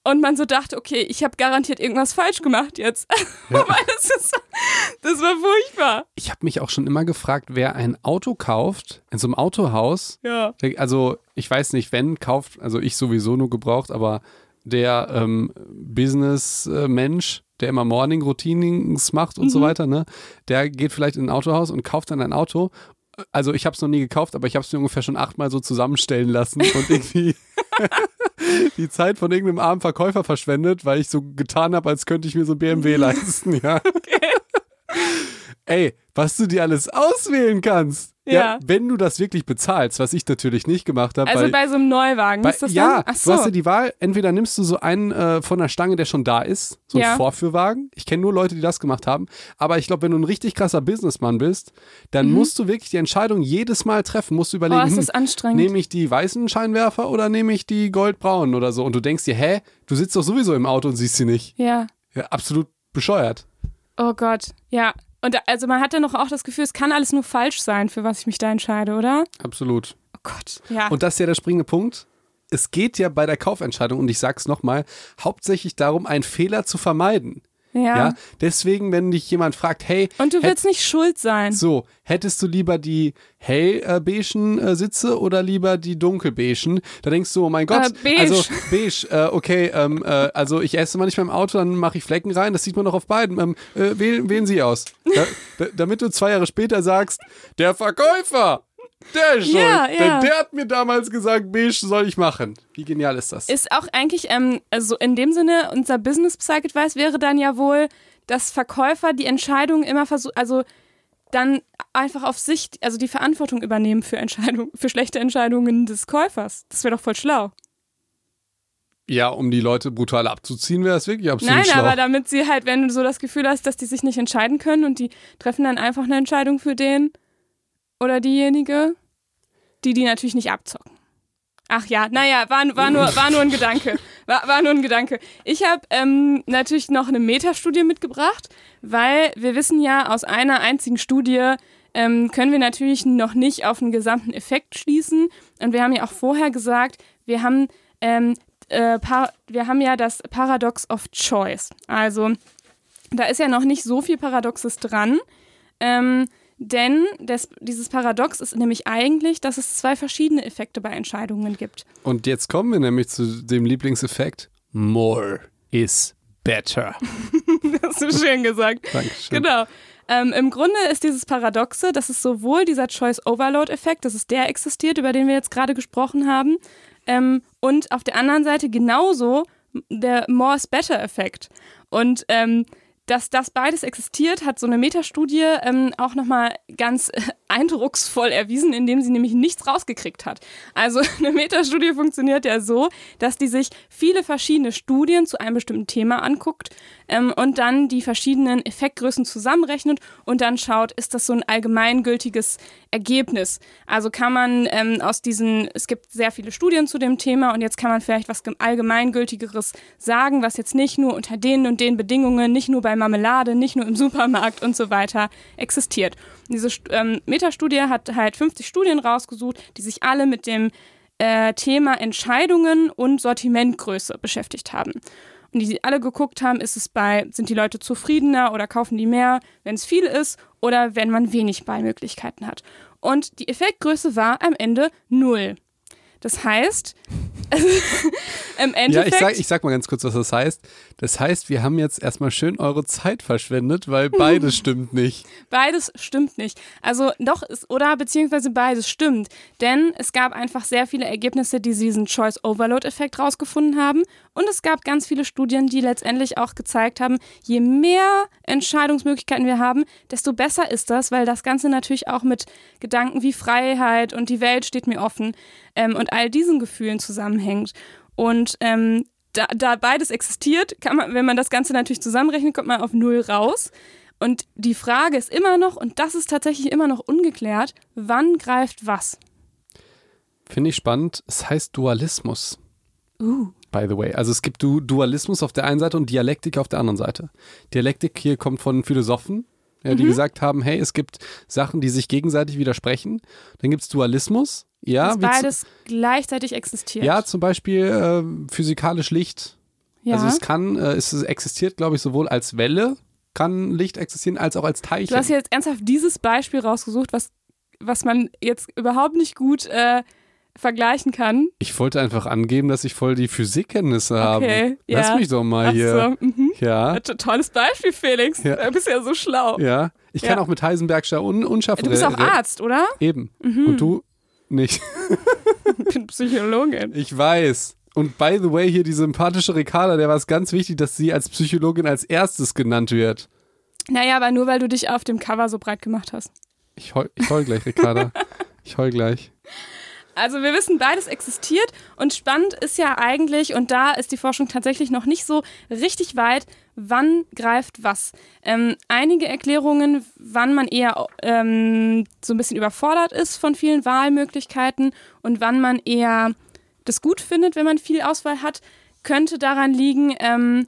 [SPEAKER 1] Und man so dachte, okay, ich habe garantiert irgendwas falsch gemacht jetzt.
[SPEAKER 2] Ja.
[SPEAKER 1] weil das, ist, das war furchtbar.
[SPEAKER 2] Ich habe mich auch schon immer gefragt, wer ein Auto kauft, in so einem Autohaus,
[SPEAKER 1] Ja.
[SPEAKER 2] also ich weiß nicht, wenn kauft, also ich sowieso nur gebraucht, aber der ähm, Business-Mensch, der immer Morning-Routinings macht und so
[SPEAKER 1] Mhm.
[SPEAKER 2] weiter, ne, der geht vielleicht in ein Autohaus und kauft dann ein Auto. Also ich habe es noch nie gekauft, aber ich habe es mir ungefähr schon achtmal so zusammenstellen lassen und irgendwie die Zeit von irgendeinem armen Verkäufer verschwendet, weil ich so getan habe, als könnte ich mir so ein BMW leisten, ja. Ey, was du dir alles auswählen kannst.
[SPEAKER 1] Ja.
[SPEAKER 2] Wenn du das wirklich bezahlst, was ich natürlich nicht gemacht habe.
[SPEAKER 1] Also bei so einem Neuwagen
[SPEAKER 2] bei,
[SPEAKER 1] ist das
[SPEAKER 2] ja,
[SPEAKER 1] dann? So.
[SPEAKER 2] du hast ja die Wahl, entweder nimmst du so einen äh, von der Stange, der schon da ist, so
[SPEAKER 1] Ja.
[SPEAKER 2] einen Vorführwagen. Ich kenne nur Leute, die das gemacht haben. Aber ich glaube, wenn du ein richtig krasser Businessmann bist, dann musst du wirklich die Entscheidung jedes Mal treffen. Musst du
[SPEAKER 1] Mhm. oh,
[SPEAKER 2] überlegen,
[SPEAKER 1] ist
[SPEAKER 2] hm,
[SPEAKER 1] das anstrengend.
[SPEAKER 2] nehme ich die weißen Scheinwerfer oder nehme ich die goldbraunen oder so? Und du denkst dir, hä, du sitzt doch sowieso im Auto und siehst sie nicht.
[SPEAKER 1] ja.
[SPEAKER 2] Ja, absolut bescheuert.
[SPEAKER 1] Oh Gott. Ja. Und also man hat dann noch auch das Gefühl, es kann alles nur falsch sein, für was ich mich da entscheide, oder?
[SPEAKER 2] Absolut.
[SPEAKER 1] Oh Gott. Ja.
[SPEAKER 2] Und das ist ja der springende Punkt. Es geht ja bei der Kaufentscheidung, und ich sag's nochmal, hauptsächlich darum, einen Fehler zu vermeiden.
[SPEAKER 1] Ja.
[SPEAKER 2] Ja. Deswegen, wenn dich jemand fragt, hey,
[SPEAKER 1] Und du willst nicht schuld sein.
[SPEAKER 2] so, hättest du lieber die hellbeigen äh, Sitze oder lieber die dunkelbeigen? Da denkst du, oh mein Gott,
[SPEAKER 1] Äh, beige.
[SPEAKER 2] also beige, äh, okay, ähm, äh, also ich esse manchmal im Auto, dann mache ich Flecken rein, das sieht man doch auf beiden. Ähm, äh, wählen, wählen Sie aus. Da, damit du zwei Jahre später sagst, der Verkäufer, der ist schuld,
[SPEAKER 1] Ja, ja.
[SPEAKER 2] denn der hat mir damals gesagt, beige soll ich machen. Wie genial ist das?
[SPEAKER 1] Ist auch eigentlich, ähm, also in dem Sinne, unser Business Psych Advice wäre dann ja wohl, dass Verkäufer die Entscheidung immer versuchen, also dann einfach auf sich, also die Verantwortung übernehmen für Entscheidungen, für schlechte Entscheidungen des Käufers. Das wäre doch voll schlau.
[SPEAKER 2] ja, um die Leute brutal abzuziehen, wäre es wirklich absolut
[SPEAKER 1] Nein,
[SPEAKER 2] schlau.
[SPEAKER 1] aber damit sie halt, wenn du so das Gefühl hast, dass die sich nicht entscheiden können und die treffen dann einfach eine Entscheidung für den oder diejenige, die die natürlich nicht abzocken. Ach ja, naja, war, war, nur, war nur ein Gedanke. War, war nur ein Gedanke. Ich habe ähm, natürlich noch eine Metastudie mitgebracht, weil wir wissen ja, aus einer einzigen Studie ähm, können wir natürlich noch nicht auf einen gesamten Effekt schließen. Und wir haben ja auch vorher gesagt, wir haben, ähm, äh, wir haben ja das Paradox of Choice. Also da ist ja noch nicht so viel Paradoxes dran. Ähm, denn das, dieses Paradox ist nämlich eigentlich, dass es zwei verschiedene Effekte bei Entscheidungen gibt.
[SPEAKER 2] Und jetzt kommen wir nämlich zu dem Lieblingseffekt. More is better.
[SPEAKER 1] Hast du schön gesagt.
[SPEAKER 2] Dankeschön.
[SPEAKER 1] Genau. Ähm, Im Grunde ist dieses Paradoxe, dass es sowohl dieser Choice Overload Effekt, dass es der existiert, über den wir jetzt gerade gesprochen haben, ähm, und auf der anderen Seite genauso der More is Better Effekt. Und ähm, dass das beides existiert, hat so eine Metastudie ähm, auch nochmal ganz äh, eindrucksvoll erwiesen, indem sie nämlich nichts rausgekriegt hat. Also eine Metastudie funktioniert ja so, dass die sich viele verschiedene Studien zu einem bestimmten Thema anguckt ähm, und dann die verschiedenen Effektgrößen zusammenrechnet und dann schaut, ist das so ein allgemeingültiges Ergebnis. Also kann man ähm, aus diesen, es gibt sehr viele Studien zu dem Thema und jetzt kann man vielleicht was allgemeingültigeres sagen, was jetzt nicht nur unter den und den Bedingungen, nicht nur bei Marmelade, nicht nur im Supermarkt und so weiter existiert. Und diese ähm, Metastudie hat halt 50 Studien rausgesucht, die sich alle mit dem äh, Thema Entscheidungen und Sortimentgröße beschäftigt haben. Und die alle geguckt haben, ist es bei, sind die Leute zufriedener oder kaufen die mehr, wenn es viel ist oder wenn man wenig Beimöglichkeiten hat. Und die Effektgröße war am Ende null. Das heißt, im
[SPEAKER 2] Ja,
[SPEAKER 1] Endeffekt.
[SPEAKER 2] ich sag, ich sag mal ganz kurz, was das heißt. Das heißt, wir haben jetzt erstmal schön eure Zeit verschwendet, weil beides stimmt nicht.
[SPEAKER 1] Beides stimmt nicht. Also doch, oder beziehungsweise beides stimmt. Denn es gab einfach sehr viele Ergebnisse, die diesen Choice Overload-Effekt rausgefunden haben. Und es gab ganz viele Studien, die letztendlich auch gezeigt haben, je mehr Entscheidungsmöglichkeiten wir haben, desto besser ist das, weil das Ganze natürlich auch mit Gedanken wie Freiheit und die Welt steht mir offen ähm, und all diesen Gefühlen zusammenhängt. Und ähm, da, da beides existiert, kann man, wenn man das Ganze natürlich zusammenrechnet, kommt man auf null raus. Und die Frage ist immer noch, und das ist tatsächlich immer noch ungeklärt, wann greift was?
[SPEAKER 2] Finde ich spannend. Es heißt Dualismus.
[SPEAKER 1] Uh.
[SPEAKER 2] By the way. Also es gibt du Dualismus auf der einen Seite und Dialektik auf der anderen Seite. Dialektik hier kommt von Philosophen, ja, die
[SPEAKER 1] Mhm.
[SPEAKER 2] gesagt haben, hey, es gibt Sachen, die sich gegenseitig widersprechen. Dann gibt es Dualismus. Ja,
[SPEAKER 1] dass beides gleichzeitig existiert.
[SPEAKER 2] ja, zum Beispiel äh, physikalisch Licht.
[SPEAKER 1] Ja.
[SPEAKER 2] Also es kann, äh, es existiert, glaube ich, sowohl als Welle kann Licht existieren, als auch als Teilchen.
[SPEAKER 1] Du hast jetzt ernsthaft dieses Beispiel rausgesucht, was, was man jetzt überhaupt nicht gut äh, vergleichen kann.
[SPEAKER 2] ich wollte einfach angeben, dass ich voll die Physikkenntnisse habe.
[SPEAKER 1] Okay,
[SPEAKER 2] Lass
[SPEAKER 1] ja.
[SPEAKER 2] mich doch mal
[SPEAKER 1] Ach
[SPEAKER 2] hier.
[SPEAKER 1] so, mhm.
[SPEAKER 2] Ja,
[SPEAKER 1] To- Tolles Beispiel, Felix.
[SPEAKER 2] Ja.
[SPEAKER 1] Du bist ja so schlau.
[SPEAKER 2] ja. Ich kann auch mit Heisenbergscher un Unschaffen
[SPEAKER 1] Du bist auch Arzt, oder?
[SPEAKER 2] Eben.
[SPEAKER 1] Mhm.
[SPEAKER 2] Und du nicht.
[SPEAKER 1] Ich bin Psychologin.
[SPEAKER 2] Ich weiß. Und by the way, hier die sympathische Ricarda, der war es ganz wichtig, dass sie als Psychologin als erstes genannt wird.
[SPEAKER 1] Naja, aber nur weil du dich auf dem Cover so breit gemacht hast.
[SPEAKER 2] Ich heul, ich heul gleich, Ricarda. Ich heul gleich.
[SPEAKER 1] Also wir wissen, beides existiert und spannend ist ja eigentlich, und da ist die Forschung tatsächlich noch nicht so richtig weit, wann greift was. Ähm, einige Erklärungen, wann man eher ähm, so ein bisschen überfordert ist von vielen Wahlmöglichkeiten und wann man eher das gut findet, wenn man viel Auswahl hat, könnte daran liegen, ähm,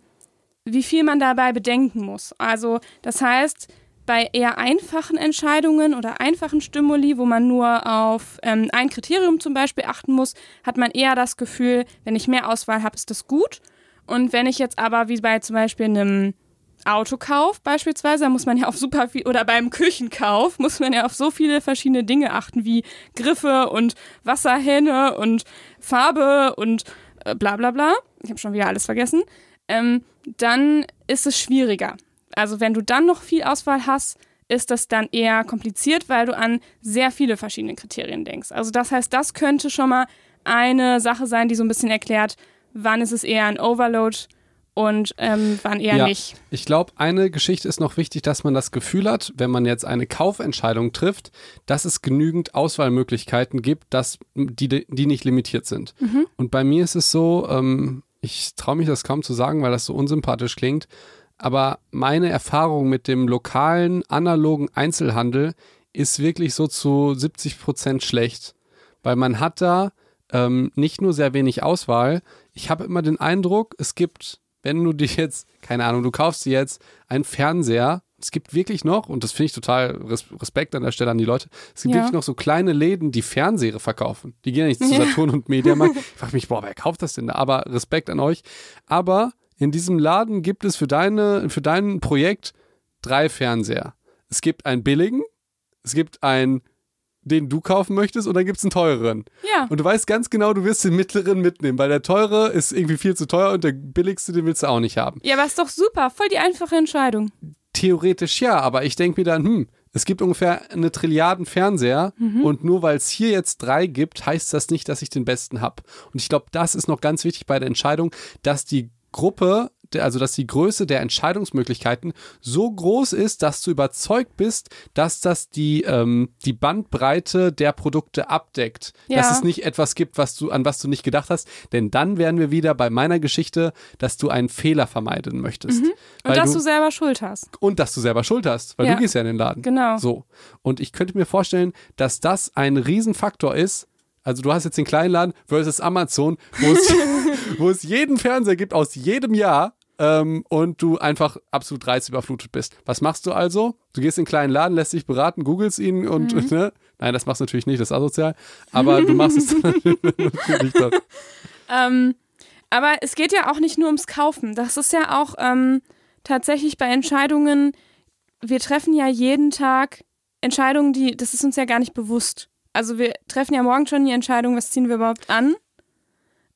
[SPEAKER 1] wie viel man dabei bedenken muss. Also das heißt, bei eher einfachen Entscheidungen oder einfachen Stimuli, wo man nur auf ähm, ein Kriterium zum Beispiel achten muss, hat man eher das Gefühl, wenn ich mehr Auswahl habe, ist das gut. Und wenn ich jetzt aber wie bei zum Beispiel einem Autokauf beispielsweise, muss man ja auf super viel, oder beim Küchenkauf muss man ja auf so viele verschiedene Dinge achten, wie Griffe und Wasserhähne und Farbe und äh, bla bla bla. Ich habe schon wieder alles vergessen. Ähm, dann ist es schwieriger. Also wenn du dann noch viel Auswahl hast, ist das dann eher kompliziert, weil du an sehr viele verschiedene Kriterien denkst. Also das heißt, das könnte schon mal eine Sache sein, die so ein bisschen erklärt, wann ist es eher ein Overload und ähm, wann eher
[SPEAKER 2] Ja.
[SPEAKER 1] nicht.
[SPEAKER 2] Ich glaube, eine Geschichte ist noch wichtig, dass man das Gefühl hat, wenn man jetzt eine Kaufentscheidung trifft, dass es genügend Auswahlmöglichkeiten gibt, dass die, die nicht limitiert sind. Und bei mir ist es so, ähm, ich traue mich das kaum zu sagen, weil das so unsympathisch klingt, aber meine Erfahrung mit dem lokalen, analogen Einzelhandel ist wirklich so zu 70 Prozent schlecht, weil man hat da ähm, nicht nur sehr wenig Auswahl, ich habe immer den Eindruck, es gibt, wenn du dich jetzt, keine Ahnung, du kaufst dir jetzt einen Fernseher, es gibt wirklich noch, und das finde ich total Res Respekt an der Stelle an die Leute, es gibt
[SPEAKER 1] Ja.
[SPEAKER 2] wirklich noch so kleine Läden, die Fernseher verkaufen. Die gehen ja nicht zu
[SPEAKER 1] Ja.
[SPEAKER 2] Saturn und Mediamarkt. Ich frage mich, boah, wer kauft das denn da? Aber Respekt an euch. Aber in diesem Laden gibt es für, deine, für dein Projekt drei Fernseher. Es gibt einen billigen, es gibt einen, den du kaufen möchtest, und dann gibt es einen teureren.
[SPEAKER 1] Ja.
[SPEAKER 2] Und du weißt ganz genau, du wirst den mittleren mitnehmen, weil der teure ist irgendwie viel zu teuer und der billigste, den willst du auch nicht haben.
[SPEAKER 1] Ja, aber ist doch super. Voll die einfache Entscheidung.
[SPEAKER 2] Theoretisch ja, aber ich denke mir dann, hm, es gibt ungefähr eine Trilliarden Fernseher und nur weil es hier jetzt drei gibt, heißt das nicht, dass ich den besten habe. Und ich glaube, das ist noch ganz wichtig bei der Entscheidung, dass die Gruppe, also dass die Größe der Entscheidungsmöglichkeiten so groß ist, dass du überzeugt bist, dass das die, ähm, die Bandbreite der Produkte abdeckt. Dass
[SPEAKER 1] Ja.
[SPEAKER 2] es nicht etwas gibt, was du, an was du nicht gedacht hast. Denn dann wären wir wieder bei meiner Geschichte, dass du einen Fehler vermeiden möchtest.
[SPEAKER 1] Und
[SPEAKER 2] Weil
[SPEAKER 1] dass
[SPEAKER 2] du,
[SPEAKER 1] du selber Schuld hast.
[SPEAKER 2] und dass du selber Schuld hast, weil
[SPEAKER 1] Ja.
[SPEAKER 2] du gehst ja in den Laden.
[SPEAKER 1] Genau.
[SPEAKER 2] So. Und ich könnte mir vorstellen, dass das ein Riesenfaktor ist. Also du hast jetzt den kleinen Laden versus Amazon, wo es, wo es jeden Fernseher gibt aus jedem Jahr ähm, und du einfach absolut reizüberflutet bist. Was machst du also? Du gehst in den kleinen Laden, lässt dich beraten, googelst ihn und
[SPEAKER 1] Mhm.
[SPEAKER 2] ne? Nein, das machst du natürlich nicht, das ist asozial. Aber du machst es natürlich dann.
[SPEAKER 1] Ähm, aber es geht ja auch nicht nur ums Kaufen. Das ist ja auch ähm, tatsächlich bei Entscheidungen, wir treffen ja jeden Tag Entscheidungen, die, das ist uns ja gar nicht bewusst. Also wir treffen ja morgen schon die Entscheidung, was ziehen wir überhaupt an.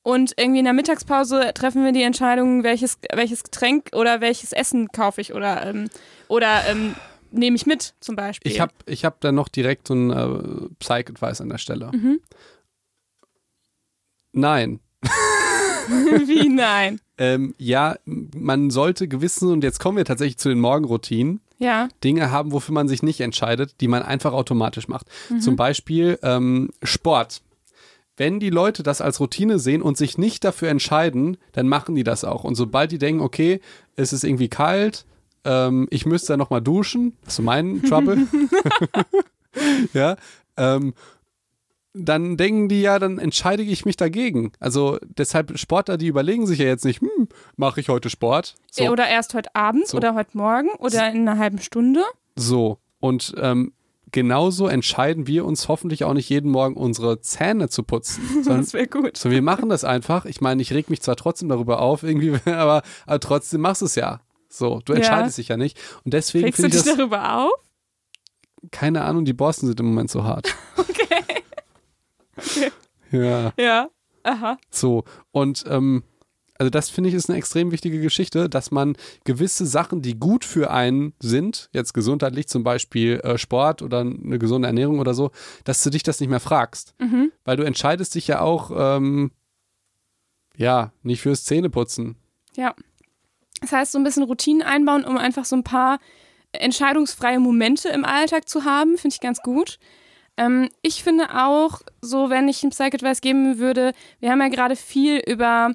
[SPEAKER 1] Und irgendwie in der Mittagspause treffen wir die Entscheidung, welches, welches Getränk oder welches Essen kaufe ich oder, ähm, oder ähm, nehme ich mit zum Beispiel.
[SPEAKER 2] Ich habe ich hab da noch direkt so ein äh, Psych-Advice an der Stelle.
[SPEAKER 1] Mhm.
[SPEAKER 2] Nein.
[SPEAKER 1] Wie nein?
[SPEAKER 2] Ähm, ja, man sollte gewissen, und jetzt kommen wir tatsächlich zu den Morgenroutinen,
[SPEAKER 1] Ja.
[SPEAKER 2] Dinge haben, wofür man sich nicht entscheidet, die man einfach automatisch macht. Zum Beispiel ähm, Sport. Wenn die Leute das als Routine sehen und sich nicht dafür entscheiden, dann machen die das auch. Und sobald die denken, okay, es ist irgendwie kalt, ähm, ich müsste da nochmal duschen, das ist mein Trouble. ja. Ähm, dann denken die ja, dann entscheide ich mich dagegen. Also deshalb Sportler, die überlegen sich ja jetzt nicht, hm, mache ich heute Sport? So.
[SPEAKER 1] Äh, Oder erst heute Abend
[SPEAKER 2] So.
[SPEAKER 1] oder heute Morgen oder in einer halben Stunde.
[SPEAKER 2] So, und ähm, genauso entscheiden wir uns hoffentlich auch nicht jeden Morgen unsere Zähne zu putzen. Sondern,
[SPEAKER 1] Das wäre gut.
[SPEAKER 2] so, wir machen das einfach. Ich meine, ich reg mich zwar trotzdem darüber auf, irgendwie, aber, aber trotzdem machst du es ja. So, du
[SPEAKER 1] Ja.
[SPEAKER 2] entscheidest dich ja nicht. Und deswegen
[SPEAKER 1] Regst du dich
[SPEAKER 2] das,
[SPEAKER 1] darüber auf?
[SPEAKER 2] keine Ahnung, die Borsten sind im Moment so hart.
[SPEAKER 1] Okay.
[SPEAKER 2] Ja,
[SPEAKER 1] Ja. Aha.
[SPEAKER 2] so. Und ähm, also das finde ich ist eine extrem wichtige Geschichte, dass man gewisse Sachen, die gut für einen sind, jetzt gesundheitlich zum Beispiel äh, Sport oder eine gesunde Ernährung oder so, dass du dich das nicht mehr fragst.
[SPEAKER 1] Mhm.
[SPEAKER 2] Weil du entscheidest dich ja auch, ähm, ja, nicht fürs Zähneputzen.
[SPEAKER 1] Ja. Das heißt, so ein bisschen Routinen einbauen, um einfach so ein paar entscheidungsfreie Momente im Alltag zu haben, finde ich ganz gut. Ähm, ich finde auch, so wenn ich einen Psych-Advice geben würde, wir haben ja gerade viel über,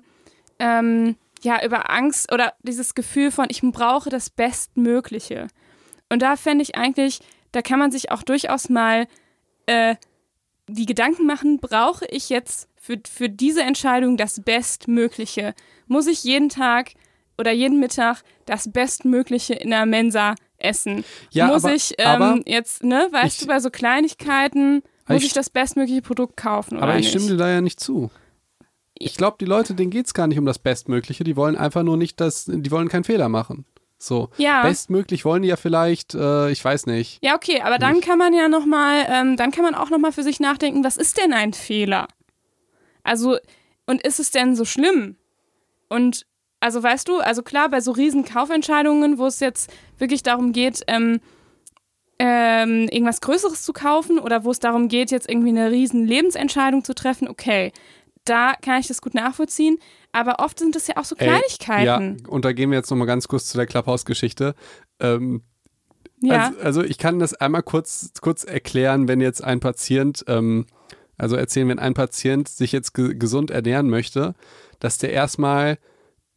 [SPEAKER 1] ähm, ja, über Angst oder dieses Gefühl von, ich brauche das Bestmögliche. Und da fände ich eigentlich, da kann man sich auch durchaus mal äh, die Gedanken machen, brauche ich jetzt für, für diese Entscheidung das Bestmögliche? Muss ich jeden Tag oder jeden Mittag das Bestmögliche in der Mensa essen?
[SPEAKER 2] Ja,
[SPEAKER 1] muss
[SPEAKER 2] aber,
[SPEAKER 1] ich ähm,
[SPEAKER 2] aber,
[SPEAKER 1] jetzt, ne, weißt
[SPEAKER 2] ich-
[SPEAKER 1] du, bei so Kleinigkeiten, muss
[SPEAKER 2] ich-
[SPEAKER 1] ich, das bestmögliche Produkt kaufen oder
[SPEAKER 2] aber ich
[SPEAKER 1] nicht?
[SPEAKER 2] stimme dir da ja nicht zu. Ich glaube, die Leute, denen geht es gar nicht um das Bestmögliche. Die wollen einfach nur nicht, dass, die wollen keinen Fehler machen. So.
[SPEAKER 1] ja.
[SPEAKER 2] Bestmöglich wollen die ja vielleicht, äh, ich weiß nicht.
[SPEAKER 1] Ja, okay, aber dann kann man ja noch mal, ähm, dann kann man auch noch mal für sich nachdenken, was ist denn ein Fehler? Also, und ist es denn so schlimm? Und, also weißt du, also klar, bei so riesen Kaufentscheidungen, wo es jetzt wirklich darum geht, ähm, ähm, irgendwas Größeres zu kaufen oder wo es darum geht, jetzt irgendwie eine riesen Lebensentscheidung zu treffen, okay, da kann ich das gut nachvollziehen. Aber oft sind es ja auch so
[SPEAKER 2] Ey,
[SPEAKER 1] Kleinigkeiten.
[SPEAKER 2] Ja, und da gehen wir jetzt nochmal ganz kurz zu der Clubhouse-Geschichte. Ähm,
[SPEAKER 1] Ja.
[SPEAKER 2] Also, also ich kann das einmal kurz, kurz erklären, wenn jetzt ein Patient, ähm, also erzählen, wenn ein Patient sich jetzt ge gesund ernähren möchte, dass der erstmal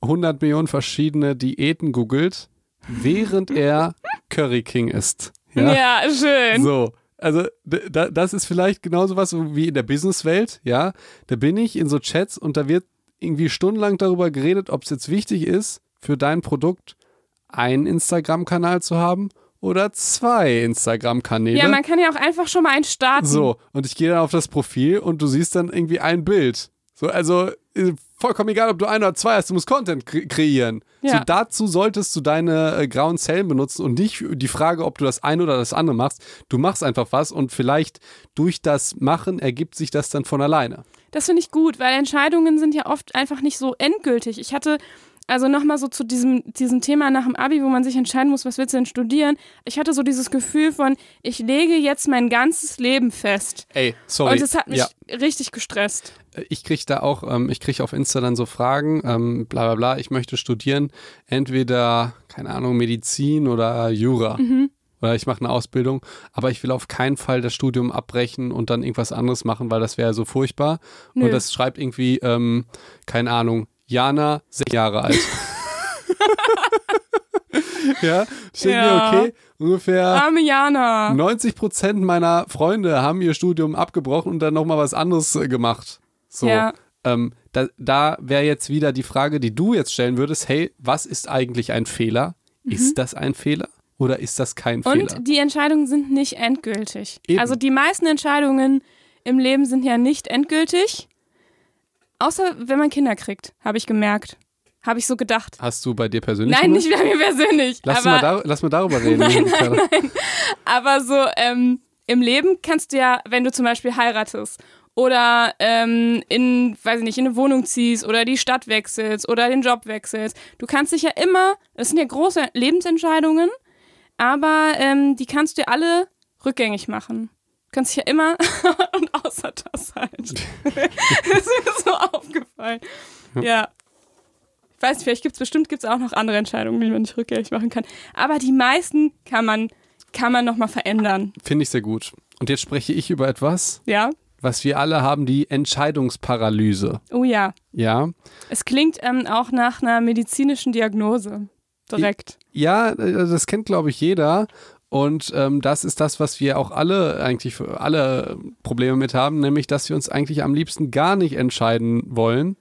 [SPEAKER 2] 100 Millionen verschiedene Diäten googelt, während er Curry King isst.
[SPEAKER 1] ja. schön.
[SPEAKER 2] So, also da, das ist vielleicht genauso was wie in der Businesswelt, ja. Da bin ich in so Chats und da wird irgendwie stundenlang darüber geredet, ob es jetzt wichtig ist, für dein Produkt einen Instagram-Kanal zu haben oder zwei Instagram-Kanäle.
[SPEAKER 1] Ja, man kann ja auch einfach schon mal einen starten.
[SPEAKER 2] so, und ich gehe dann auf das Profil und du siehst dann irgendwie ein Bild. So, also äh, vollkommen egal, ob du ein oder zwei hast, du musst Content kre kreieren.
[SPEAKER 1] Ja.
[SPEAKER 2] So, dazu solltest du deine äh, grauen Zellen benutzen und nicht die Frage, ob du das eine oder das andere machst. Du machst einfach was und vielleicht durch das Machen ergibt sich das dann von alleine.
[SPEAKER 1] Das finde ich gut, weil Entscheidungen sind ja oft einfach nicht so endgültig. Ich hatte, also nochmal so zu diesem, diesem Thema nach dem Abi, wo man sich entscheiden muss, was willst du denn studieren? Ich hatte so dieses Gefühl von, ich lege jetzt mein ganzes Leben fest.
[SPEAKER 2] Ey, sorry.
[SPEAKER 1] Und das hat mich
[SPEAKER 2] ja,
[SPEAKER 1] richtig gestresst.
[SPEAKER 2] ich kriege da auch, ähm, ich kriege auf Insta dann so Fragen, ähm, bla bla bla, ich möchte studieren, entweder, keine Ahnung, Medizin oder Jura.
[SPEAKER 1] Mhm.
[SPEAKER 2] Oder ich mache eine Ausbildung, aber ich will auf keinen Fall das Studium abbrechen und dann irgendwas anderes machen, weil das wäre so furchtbar.
[SPEAKER 1] Nö.
[SPEAKER 2] Und das schreibt irgendwie, ähm, keine Ahnung, Jana, sechs Jahre alt. ja, ich denke
[SPEAKER 1] Ja.
[SPEAKER 2] mir, okay, ungefähr
[SPEAKER 1] Arme Jana.
[SPEAKER 2] 90 Prozent meiner Freunde haben ihr Studium abgebrochen und dann nochmal was anderes äh, gemacht. So.
[SPEAKER 1] Ja.
[SPEAKER 2] Ähm, da da wäre jetzt wieder die Frage, die du jetzt stellen würdest: Hey, was ist eigentlich ein Fehler? Ist das ein Fehler oder ist das kein Fehler?
[SPEAKER 1] Und die Entscheidungen sind nicht endgültig.
[SPEAKER 2] Eben.
[SPEAKER 1] Also die meisten Entscheidungen im Leben sind ja nicht endgültig. Außer wenn man Kinder kriegt, habe ich gemerkt. Habe ich so gedacht.
[SPEAKER 2] Hast du bei dir persönlich?
[SPEAKER 1] Nein,
[SPEAKER 2] gemacht?
[SPEAKER 1] nicht bei mir persönlich.
[SPEAKER 2] Lass, mal dar lass mal darüber reden.
[SPEAKER 1] Nein, nein, nein. Aber so ähm, im Leben kannst du ja, wenn du zum Beispiel heiratest oder ähm, in, weiß ich nicht, in eine Wohnung ziehst oder die Stadt wechselst oder den Job wechselst, du kannst dich ja immer, das sind ja große Lebensentscheidungen, aber ähm, die kannst du ja alle rückgängig machen. Kannst ja immer, und außer das halt. das ist mir so aufgefallen. Ja. Ich weiß, vielleicht gibt es bestimmt gibt's auch noch andere Entscheidungen, die man nicht rückgängig machen kann. Aber die meisten kann man, kann man nochmal verändern.
[SPEAKER 2] Finde ich sehr gut. Und jetzt spreche ich über etwas,
[SPEAKER 1] Ja?
[SPEAKER 2] was wir alle haben, die Entscheidungsparalyse.
[SPEAKER 1] Oh ja.
[SPEAKER 2] Ja.
[SPEAKER 1] Es klingt ähm, auch nach einer medizinischen Diagnose. Direkt.
[SPEAKER 2] Ja, äh, das kennt, glaube ich, jeder. Und ähm, das ist das, was wir auch alle eigentlich für alle Probleme mit haben, nämlich, dass wir uns eigentlich am liebsten gar nicht entscheiden wollen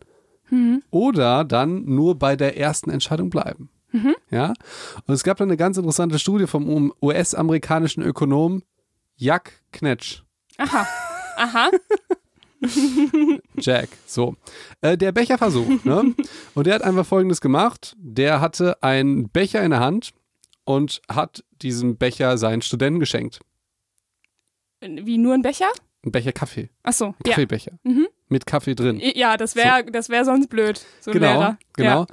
[SPEAKER 1] Mhm.
[SPEAKER 2] oder dann nur bei der ersten Entscheidung bleiben.
[SPEAKER 1] Mhm.
[SPEAKER 2] Ja. Und es gab dann eine ganz interessante Studie vom US-amerikanischen Ökonom Jack Knetsch.
[SPEAKER 1] Aha. Aha.
[SPEAKER 2] Jack, so. Äh, der Becherversuch, ne? Und der hat einfach folgendes gemacht. Der hatte einen Becher in der Hand und hat diesen Becher seinen Studenten geschenkt.
[SPEAKER 1] Wie nur ein Becher?
[SPEAKER 2] Ein Becher Kaffee.
[SPEAKER 1] Ach so. Ja.
[SPEAKER 2] Kaffeebecher.
[SPEAKER 1] Mhm.
[SPEAKER 2] Mit Kaffee drin.
[SPEAKER 1] Ja, das wäre das wär sonst blöd. So ein
[SPEAKER 2] Genau,
[SPEAKER 1] Lehrer.
[SPEAKER 2] genau.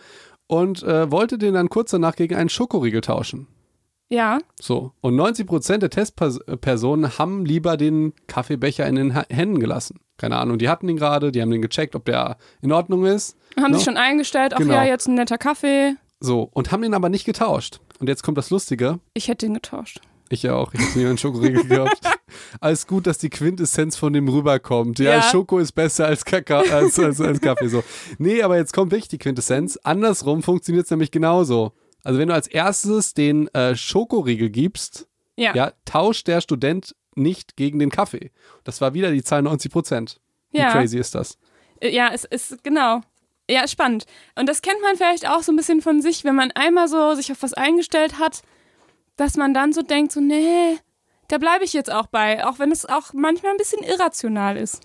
[SPEAKER 2] Und äh, wollte den dann kurz danach gegen einen Schokoriegel tauschen.
[SPEAKER 1] Ja.
[SPEAKER 2] So. Und 90% der Testpersonen haben lieber den Kaffeebecher in den Händen gelassen. Keine Ahnung, die hatten ihn gerade, die haben den gecheckt, ob der in Ordnung ist.
[SPEAKER 1] ja. Haben
[SPEAKER 2] No?
[SPEAKER 1] sich schon eingestellt, ach
[SPEAKER 2] Genau.
[SPEAKER 1] ja, jetzt ein netter Kaffee.
[SPEAKER 2] So. Und haben den aber nicht getauscht. Und jetzt kommt das Lustige.
[SPEAKER 1] Ich hätte ihn getauscht.
[SPEAKER 2] Ich ja auch. Ich habe mir einen Schokoriegel gekauft. Alles gut, dass die Quintessenz von dem rüberkommt. Ja,
[SPEAKER 1] Ja.
[SPEAKER 2] Schoko ist besser als, Kakao, als, als, als Kaffee. So. Nee, aber jetzt kommt wirklich die Quintessenz. Andersrum funktioniert es nämlich genauso. Also wenn du als erstes den äh, Schokoriegel gibst,
[SPEAKER 1] Ja.
[SPEAKER 2] ja, tauscht der Student nicht gegen den Kaffee. Das war wieder die Zahl 90 Prozent. Wie
[SPEAKER 1] Ja.
[SPEAKER 2] crazy ist das?
[SPEAKER 1] Äh, Ja, es ist genau. Ja, spannend. Und das kennt man vielleicht auch so ein bisschen von sich, wenn man einmal so sich auf was eingestellt hat, dass man dann so denkt, so, nee, da bleibe ich jetzt auch bei, auch wenn es auch manchmal ein bisschen irrational ist.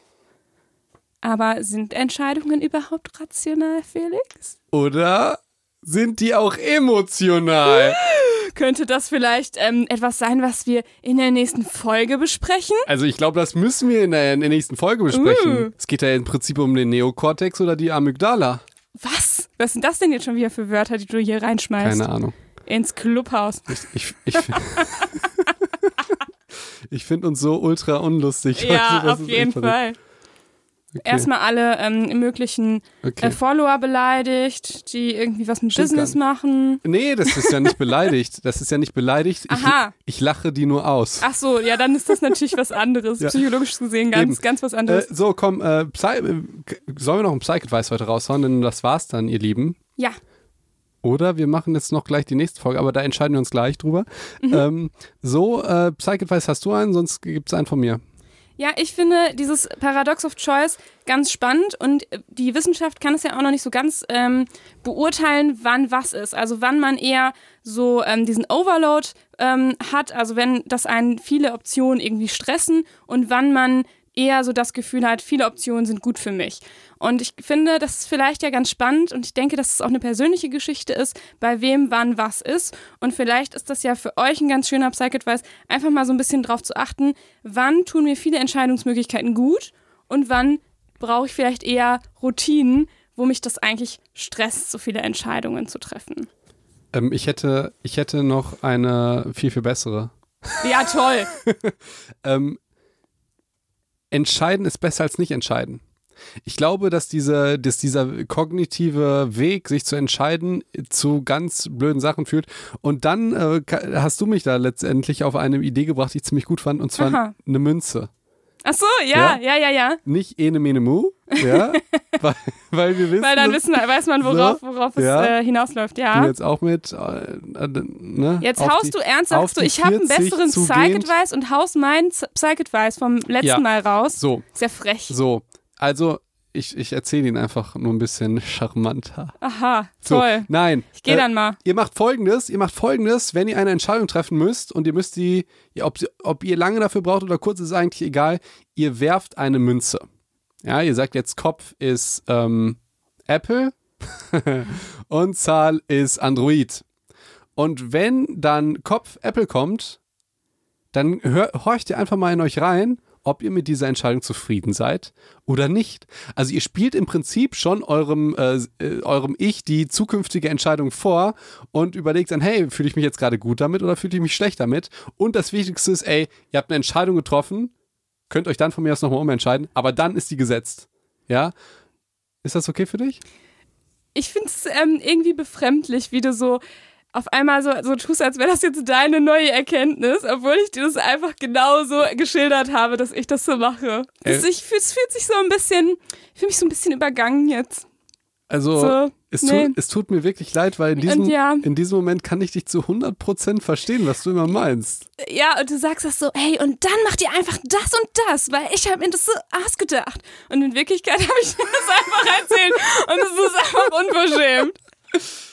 [SPEAKER 1] Aber sind Entscheidungen überhaupt rational, Felix?
[SPEAKER 2] Oder sind die auch emotional?
[SPEAKER 1] Könnte das vielleicht ähm, etwas sein, was wir in der nächsten Folge besprechen?
[SPEAKER 2] Also ich glaube, das müssen wir in der, in der nächsten Folge besprechen.
[SPEAKER 1] Uh.
[SPEAKER 2] Es geht ja im Prinzip um den Neokortex oder die Amygdala.
[SPEAKER 1] Was? Was sind das denn jetzt schon wieder für Wörter, die du hier reinschmeißt?
[SPEAKER 2] Keine Ahnung.
[SPEAKER 1] Ins Clubhaus.
[SPEAKER 2] Ich, ich, ich, ich finde uns so ultra unlustig.
[SPEAKER 1] Ja,
[SPEAKER 2] das
[SPEAKER 1] auf jeden
[SPEAKER 2] echt verrückt. Okay.
[SPEAKER 1] Erstmal alle ähm, möglichen
[SPEAKER 2] Okay.
[SPEAKER 1] äh, Follower beleidigt, die irgendwie was mit
[SPEAKER 2] Stimmt
[SPEAKER 1] Business machen.
[SPEAKER 2] Nee, das ist ja nicht beleidigt. Das ist ja nicht beleidigt. Ich,
[SPEAKER 1] Aha.
[SPEAKER 2] ich lache die nur aus.
[SPEAKER 1] Ach so, ja, dann ist das natürlich was anderes.
[SPEAKER 2] Ja.
[SPEAKER 1] Psychologisch gesehen ganz,
[SPEAKER 2] Eben.
[SPEAKER 1] ganz was
[SPEAKER 2] Äh,
[SPEAKER 1] anderes.
[SPEAKER 2] so, komm, äh, äh, sollen wir noch einen Psych-Advice heute raushauen? Denn das war's dann, ihr Lieben.
[SPEAKER 1] ja.
[SPEAKER 2] Oder wir machen jetzt noch gleich die nächste Folge, aber da entscheiden wir uns gleich drüber.
[SPEAKER 1] Mhm.
[SPEAKER 2] Ähm, so, äh, Psych-Advice hast du einen, sonst gibt's einen von mir.
[SPEAKER 1] Ja, ich finde dieses Paradox of Choice ganz spannend und äh, die Wissenschaft kann es ja auch noch nicht so ganz ähm, beurteilen, wann was ist. Also wann man eher so ähm, diesen Overload ähm, hat, also wenn das einen viele Optionen irgendwie stressen und wann man eher so das Gefühl hat, viele Optionen sind gut für mich. Und ich finde, das ist vielleicht ja ganz spannend und ich denke, dass es auch eine persönliche Geschichte ist, bei wem wann was ist. Und vielleicht ist das ja für euch ein ganz schöner Psych-Advice, einfach mal so ein bisschen drauf zu achten, wann tun mir viele Entscheidungsmöglichkeiten gut und wann brauche ich vielleicht eher Routinen, wo mich das eigentlich stresst, so viele Entscheidungen zu treffen.
[SPEAKER 2] Ähm, ich, hätte, ich hätte noch eine viel, viel bessere.
[SPEAKER 1] Ja, toll.
[SPEAKER 2] Ähm, entscheiden ist besser als nicht entscheiden. Ich glaube, dass, diese, dass dieser kognitive Weg, sich zu entscheiden, zu ganz blöden Sachen führt. Und dann äh, hast du mich da letztendlich auf eine Idee gebracht, die ich ziemlich gut fand, und zwar
[SPEAKER 1] Aha.
[SPEAKER 2] eine Münze.
[SPEAKER 1] Ach so, ja, ja, ja, ja.
[SPEAKER 2] Nicht ene mene mu, ja, weil, weil wir wissen,
[SPEAKER 1] Weil dann wissen, weiß man, worauf, worauf es
[SPEAKER 2] Ja.
[SPEAKER 1] äh, hinausläuft,
[SPEAKER 2] du
[SPEAKER 1] ja.
[SPEAKER 2] jetzt auch mit, äh, äh, ne,
[SPEAKER 1] Jetzt haust
[SPEAKER 2] die-
[SPEAKER 1] du ernst, sagst du, ich habe einen
[SPEAKER 2] 40
[SPEAKER 1] besseren. Psych-Advice und haust meinen Psych-Advice vom letzten
[SPEAKER 2] Ja.
[SPEAKER 1] Mal raus.
[SPEAKER 2] So,
[SPEAKER 1] ja frech.
[SPEAKER 2] so, also ich, ich erzähle ihn einfach nur ein bisschen charmanter.
[SPEAKER 1] Aha,
[SPEAKER 2] So,
[SPEAKER 1] toll.
[SPEAKER 2] nein.
[SPEAKER 1] Ich gehe
[SPEAKER 2] äh,
[SPEAKER 1] dann mal.
[SPEAKER 2] Ihr macht folgendes, ihr macht folgendes, wenn ihr eine Entscheidung treffen müsst und ihr müsst die, ob, sie- ob ihr lange dafür braucht oder kurz, ist eigentlich egal, ihr werft eine Münze. Ja, ihr sagt jetzt Kopf ist ähm, Apple und Zahl ist Android. Und wenn dann Kopf Apple kommt, dann hör, horcht ihr einfach mal in euch rein, ob ihr mit dieser Entscheidung zufrieden seid oder nicht. Also ihr spielt im Prinzip schon eurem, äh, äh, eurem Ich die zukünftige Entscheidung vor und überlegt dann, hey, fühle ich mich jetzt gerade gut damit oder fühle ich mich schlecht damit? Und das Wichtigste ist, ey, ihr habt eine Entscheidung getroffen, könnt euch dann von mir aus nochmal umentscheiden, aber dann ist die gesetzt. Ja? Ist das okay für dich?
[SPEAKER 1] Ich finde es ähm, irgendwie befremdlich, wie du so auf einmal so, so tust, als wäre das jetzt deine neue Erkenntnis, obwohl ich dir das einfach genauso geschildert habe, dass ich das so mache. Das,
[SPEAKER 2] Äh.
[SPEAKER 1] es fühlt sich so ein bisschen, ich fühle mich so ein bisschen übergangen jetzt.
[SPEAKER 2] Also,
[SPEAKER 1] So.
[SPEAKER 2] Es,
[SPEAKER 1] Nee.
[SPEAKER 2] tut, es tut mir wirklich leid, weil in diesem,
[SPEAKER 1] ja.
[SPEAKER 2] in diesem Moment kann ich dich zu 100% verstehen, was du immer meinst.
[SPEAKER 1] Ja, und du sagst das so, hey, und dann macht ihr einfach das und das, weil ich habe mir das so ausgedacht. Und in Wirklichkeit habe ich dir das einfach erzählt und es ist einfach unverschämt.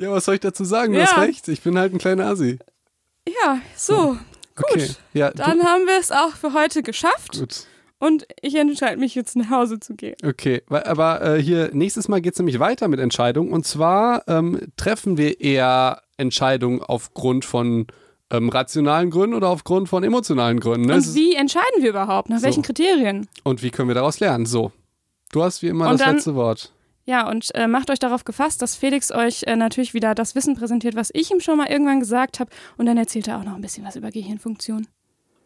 [SPEAKER 2] Ja, was soll ich dazu sagen? Du
[SPEAKER 1] Ja.
[SPEAKER 2] hast recht, ich bin halt ein kleiner Assi.
[SPEAKER 1] Ja, so, gut.
[SPEAKER 2] Okay. Ja,
[SPEAKER 1] Dann haben wir es auch für heute geschafft
[SPEAKER 2] gut.
[SPEAKER 1] und ich entscheide mich jetzt nach Hause zu gehen.
[SPEAKER 2] Okay, aber äh, hier nächstes Mal geht es nämlich weiter mit Entscheidungen. Und zwar ähm, treffen wir eher Entscheidungen aufgrund von ähm, rationalen Gründen oder aufgrund von emotionalen Gründen. Ne?
[SPEAKER 1] Und wie entscheiden wir überhaupt? Nach
[SPEAKER 2] So.
[SPEAKER 1] welchen Kriterien?
[SPEAKER 2] und wie können wir daraus lernen? So, du hast wie immer
[SPEAKER 1] Und
[SPEAKER 2] das letzte Wort.
[SPEAKER 1] Ja, und äh, macht euch darauf gefasst, dass Felix euch äh, natürlich wieder das Wissen präsentiert, was ich ihm schon mal irgendwann gesagt habe. Und dann erzählt er auch noch ein bisschen was über Gehirnfunktion.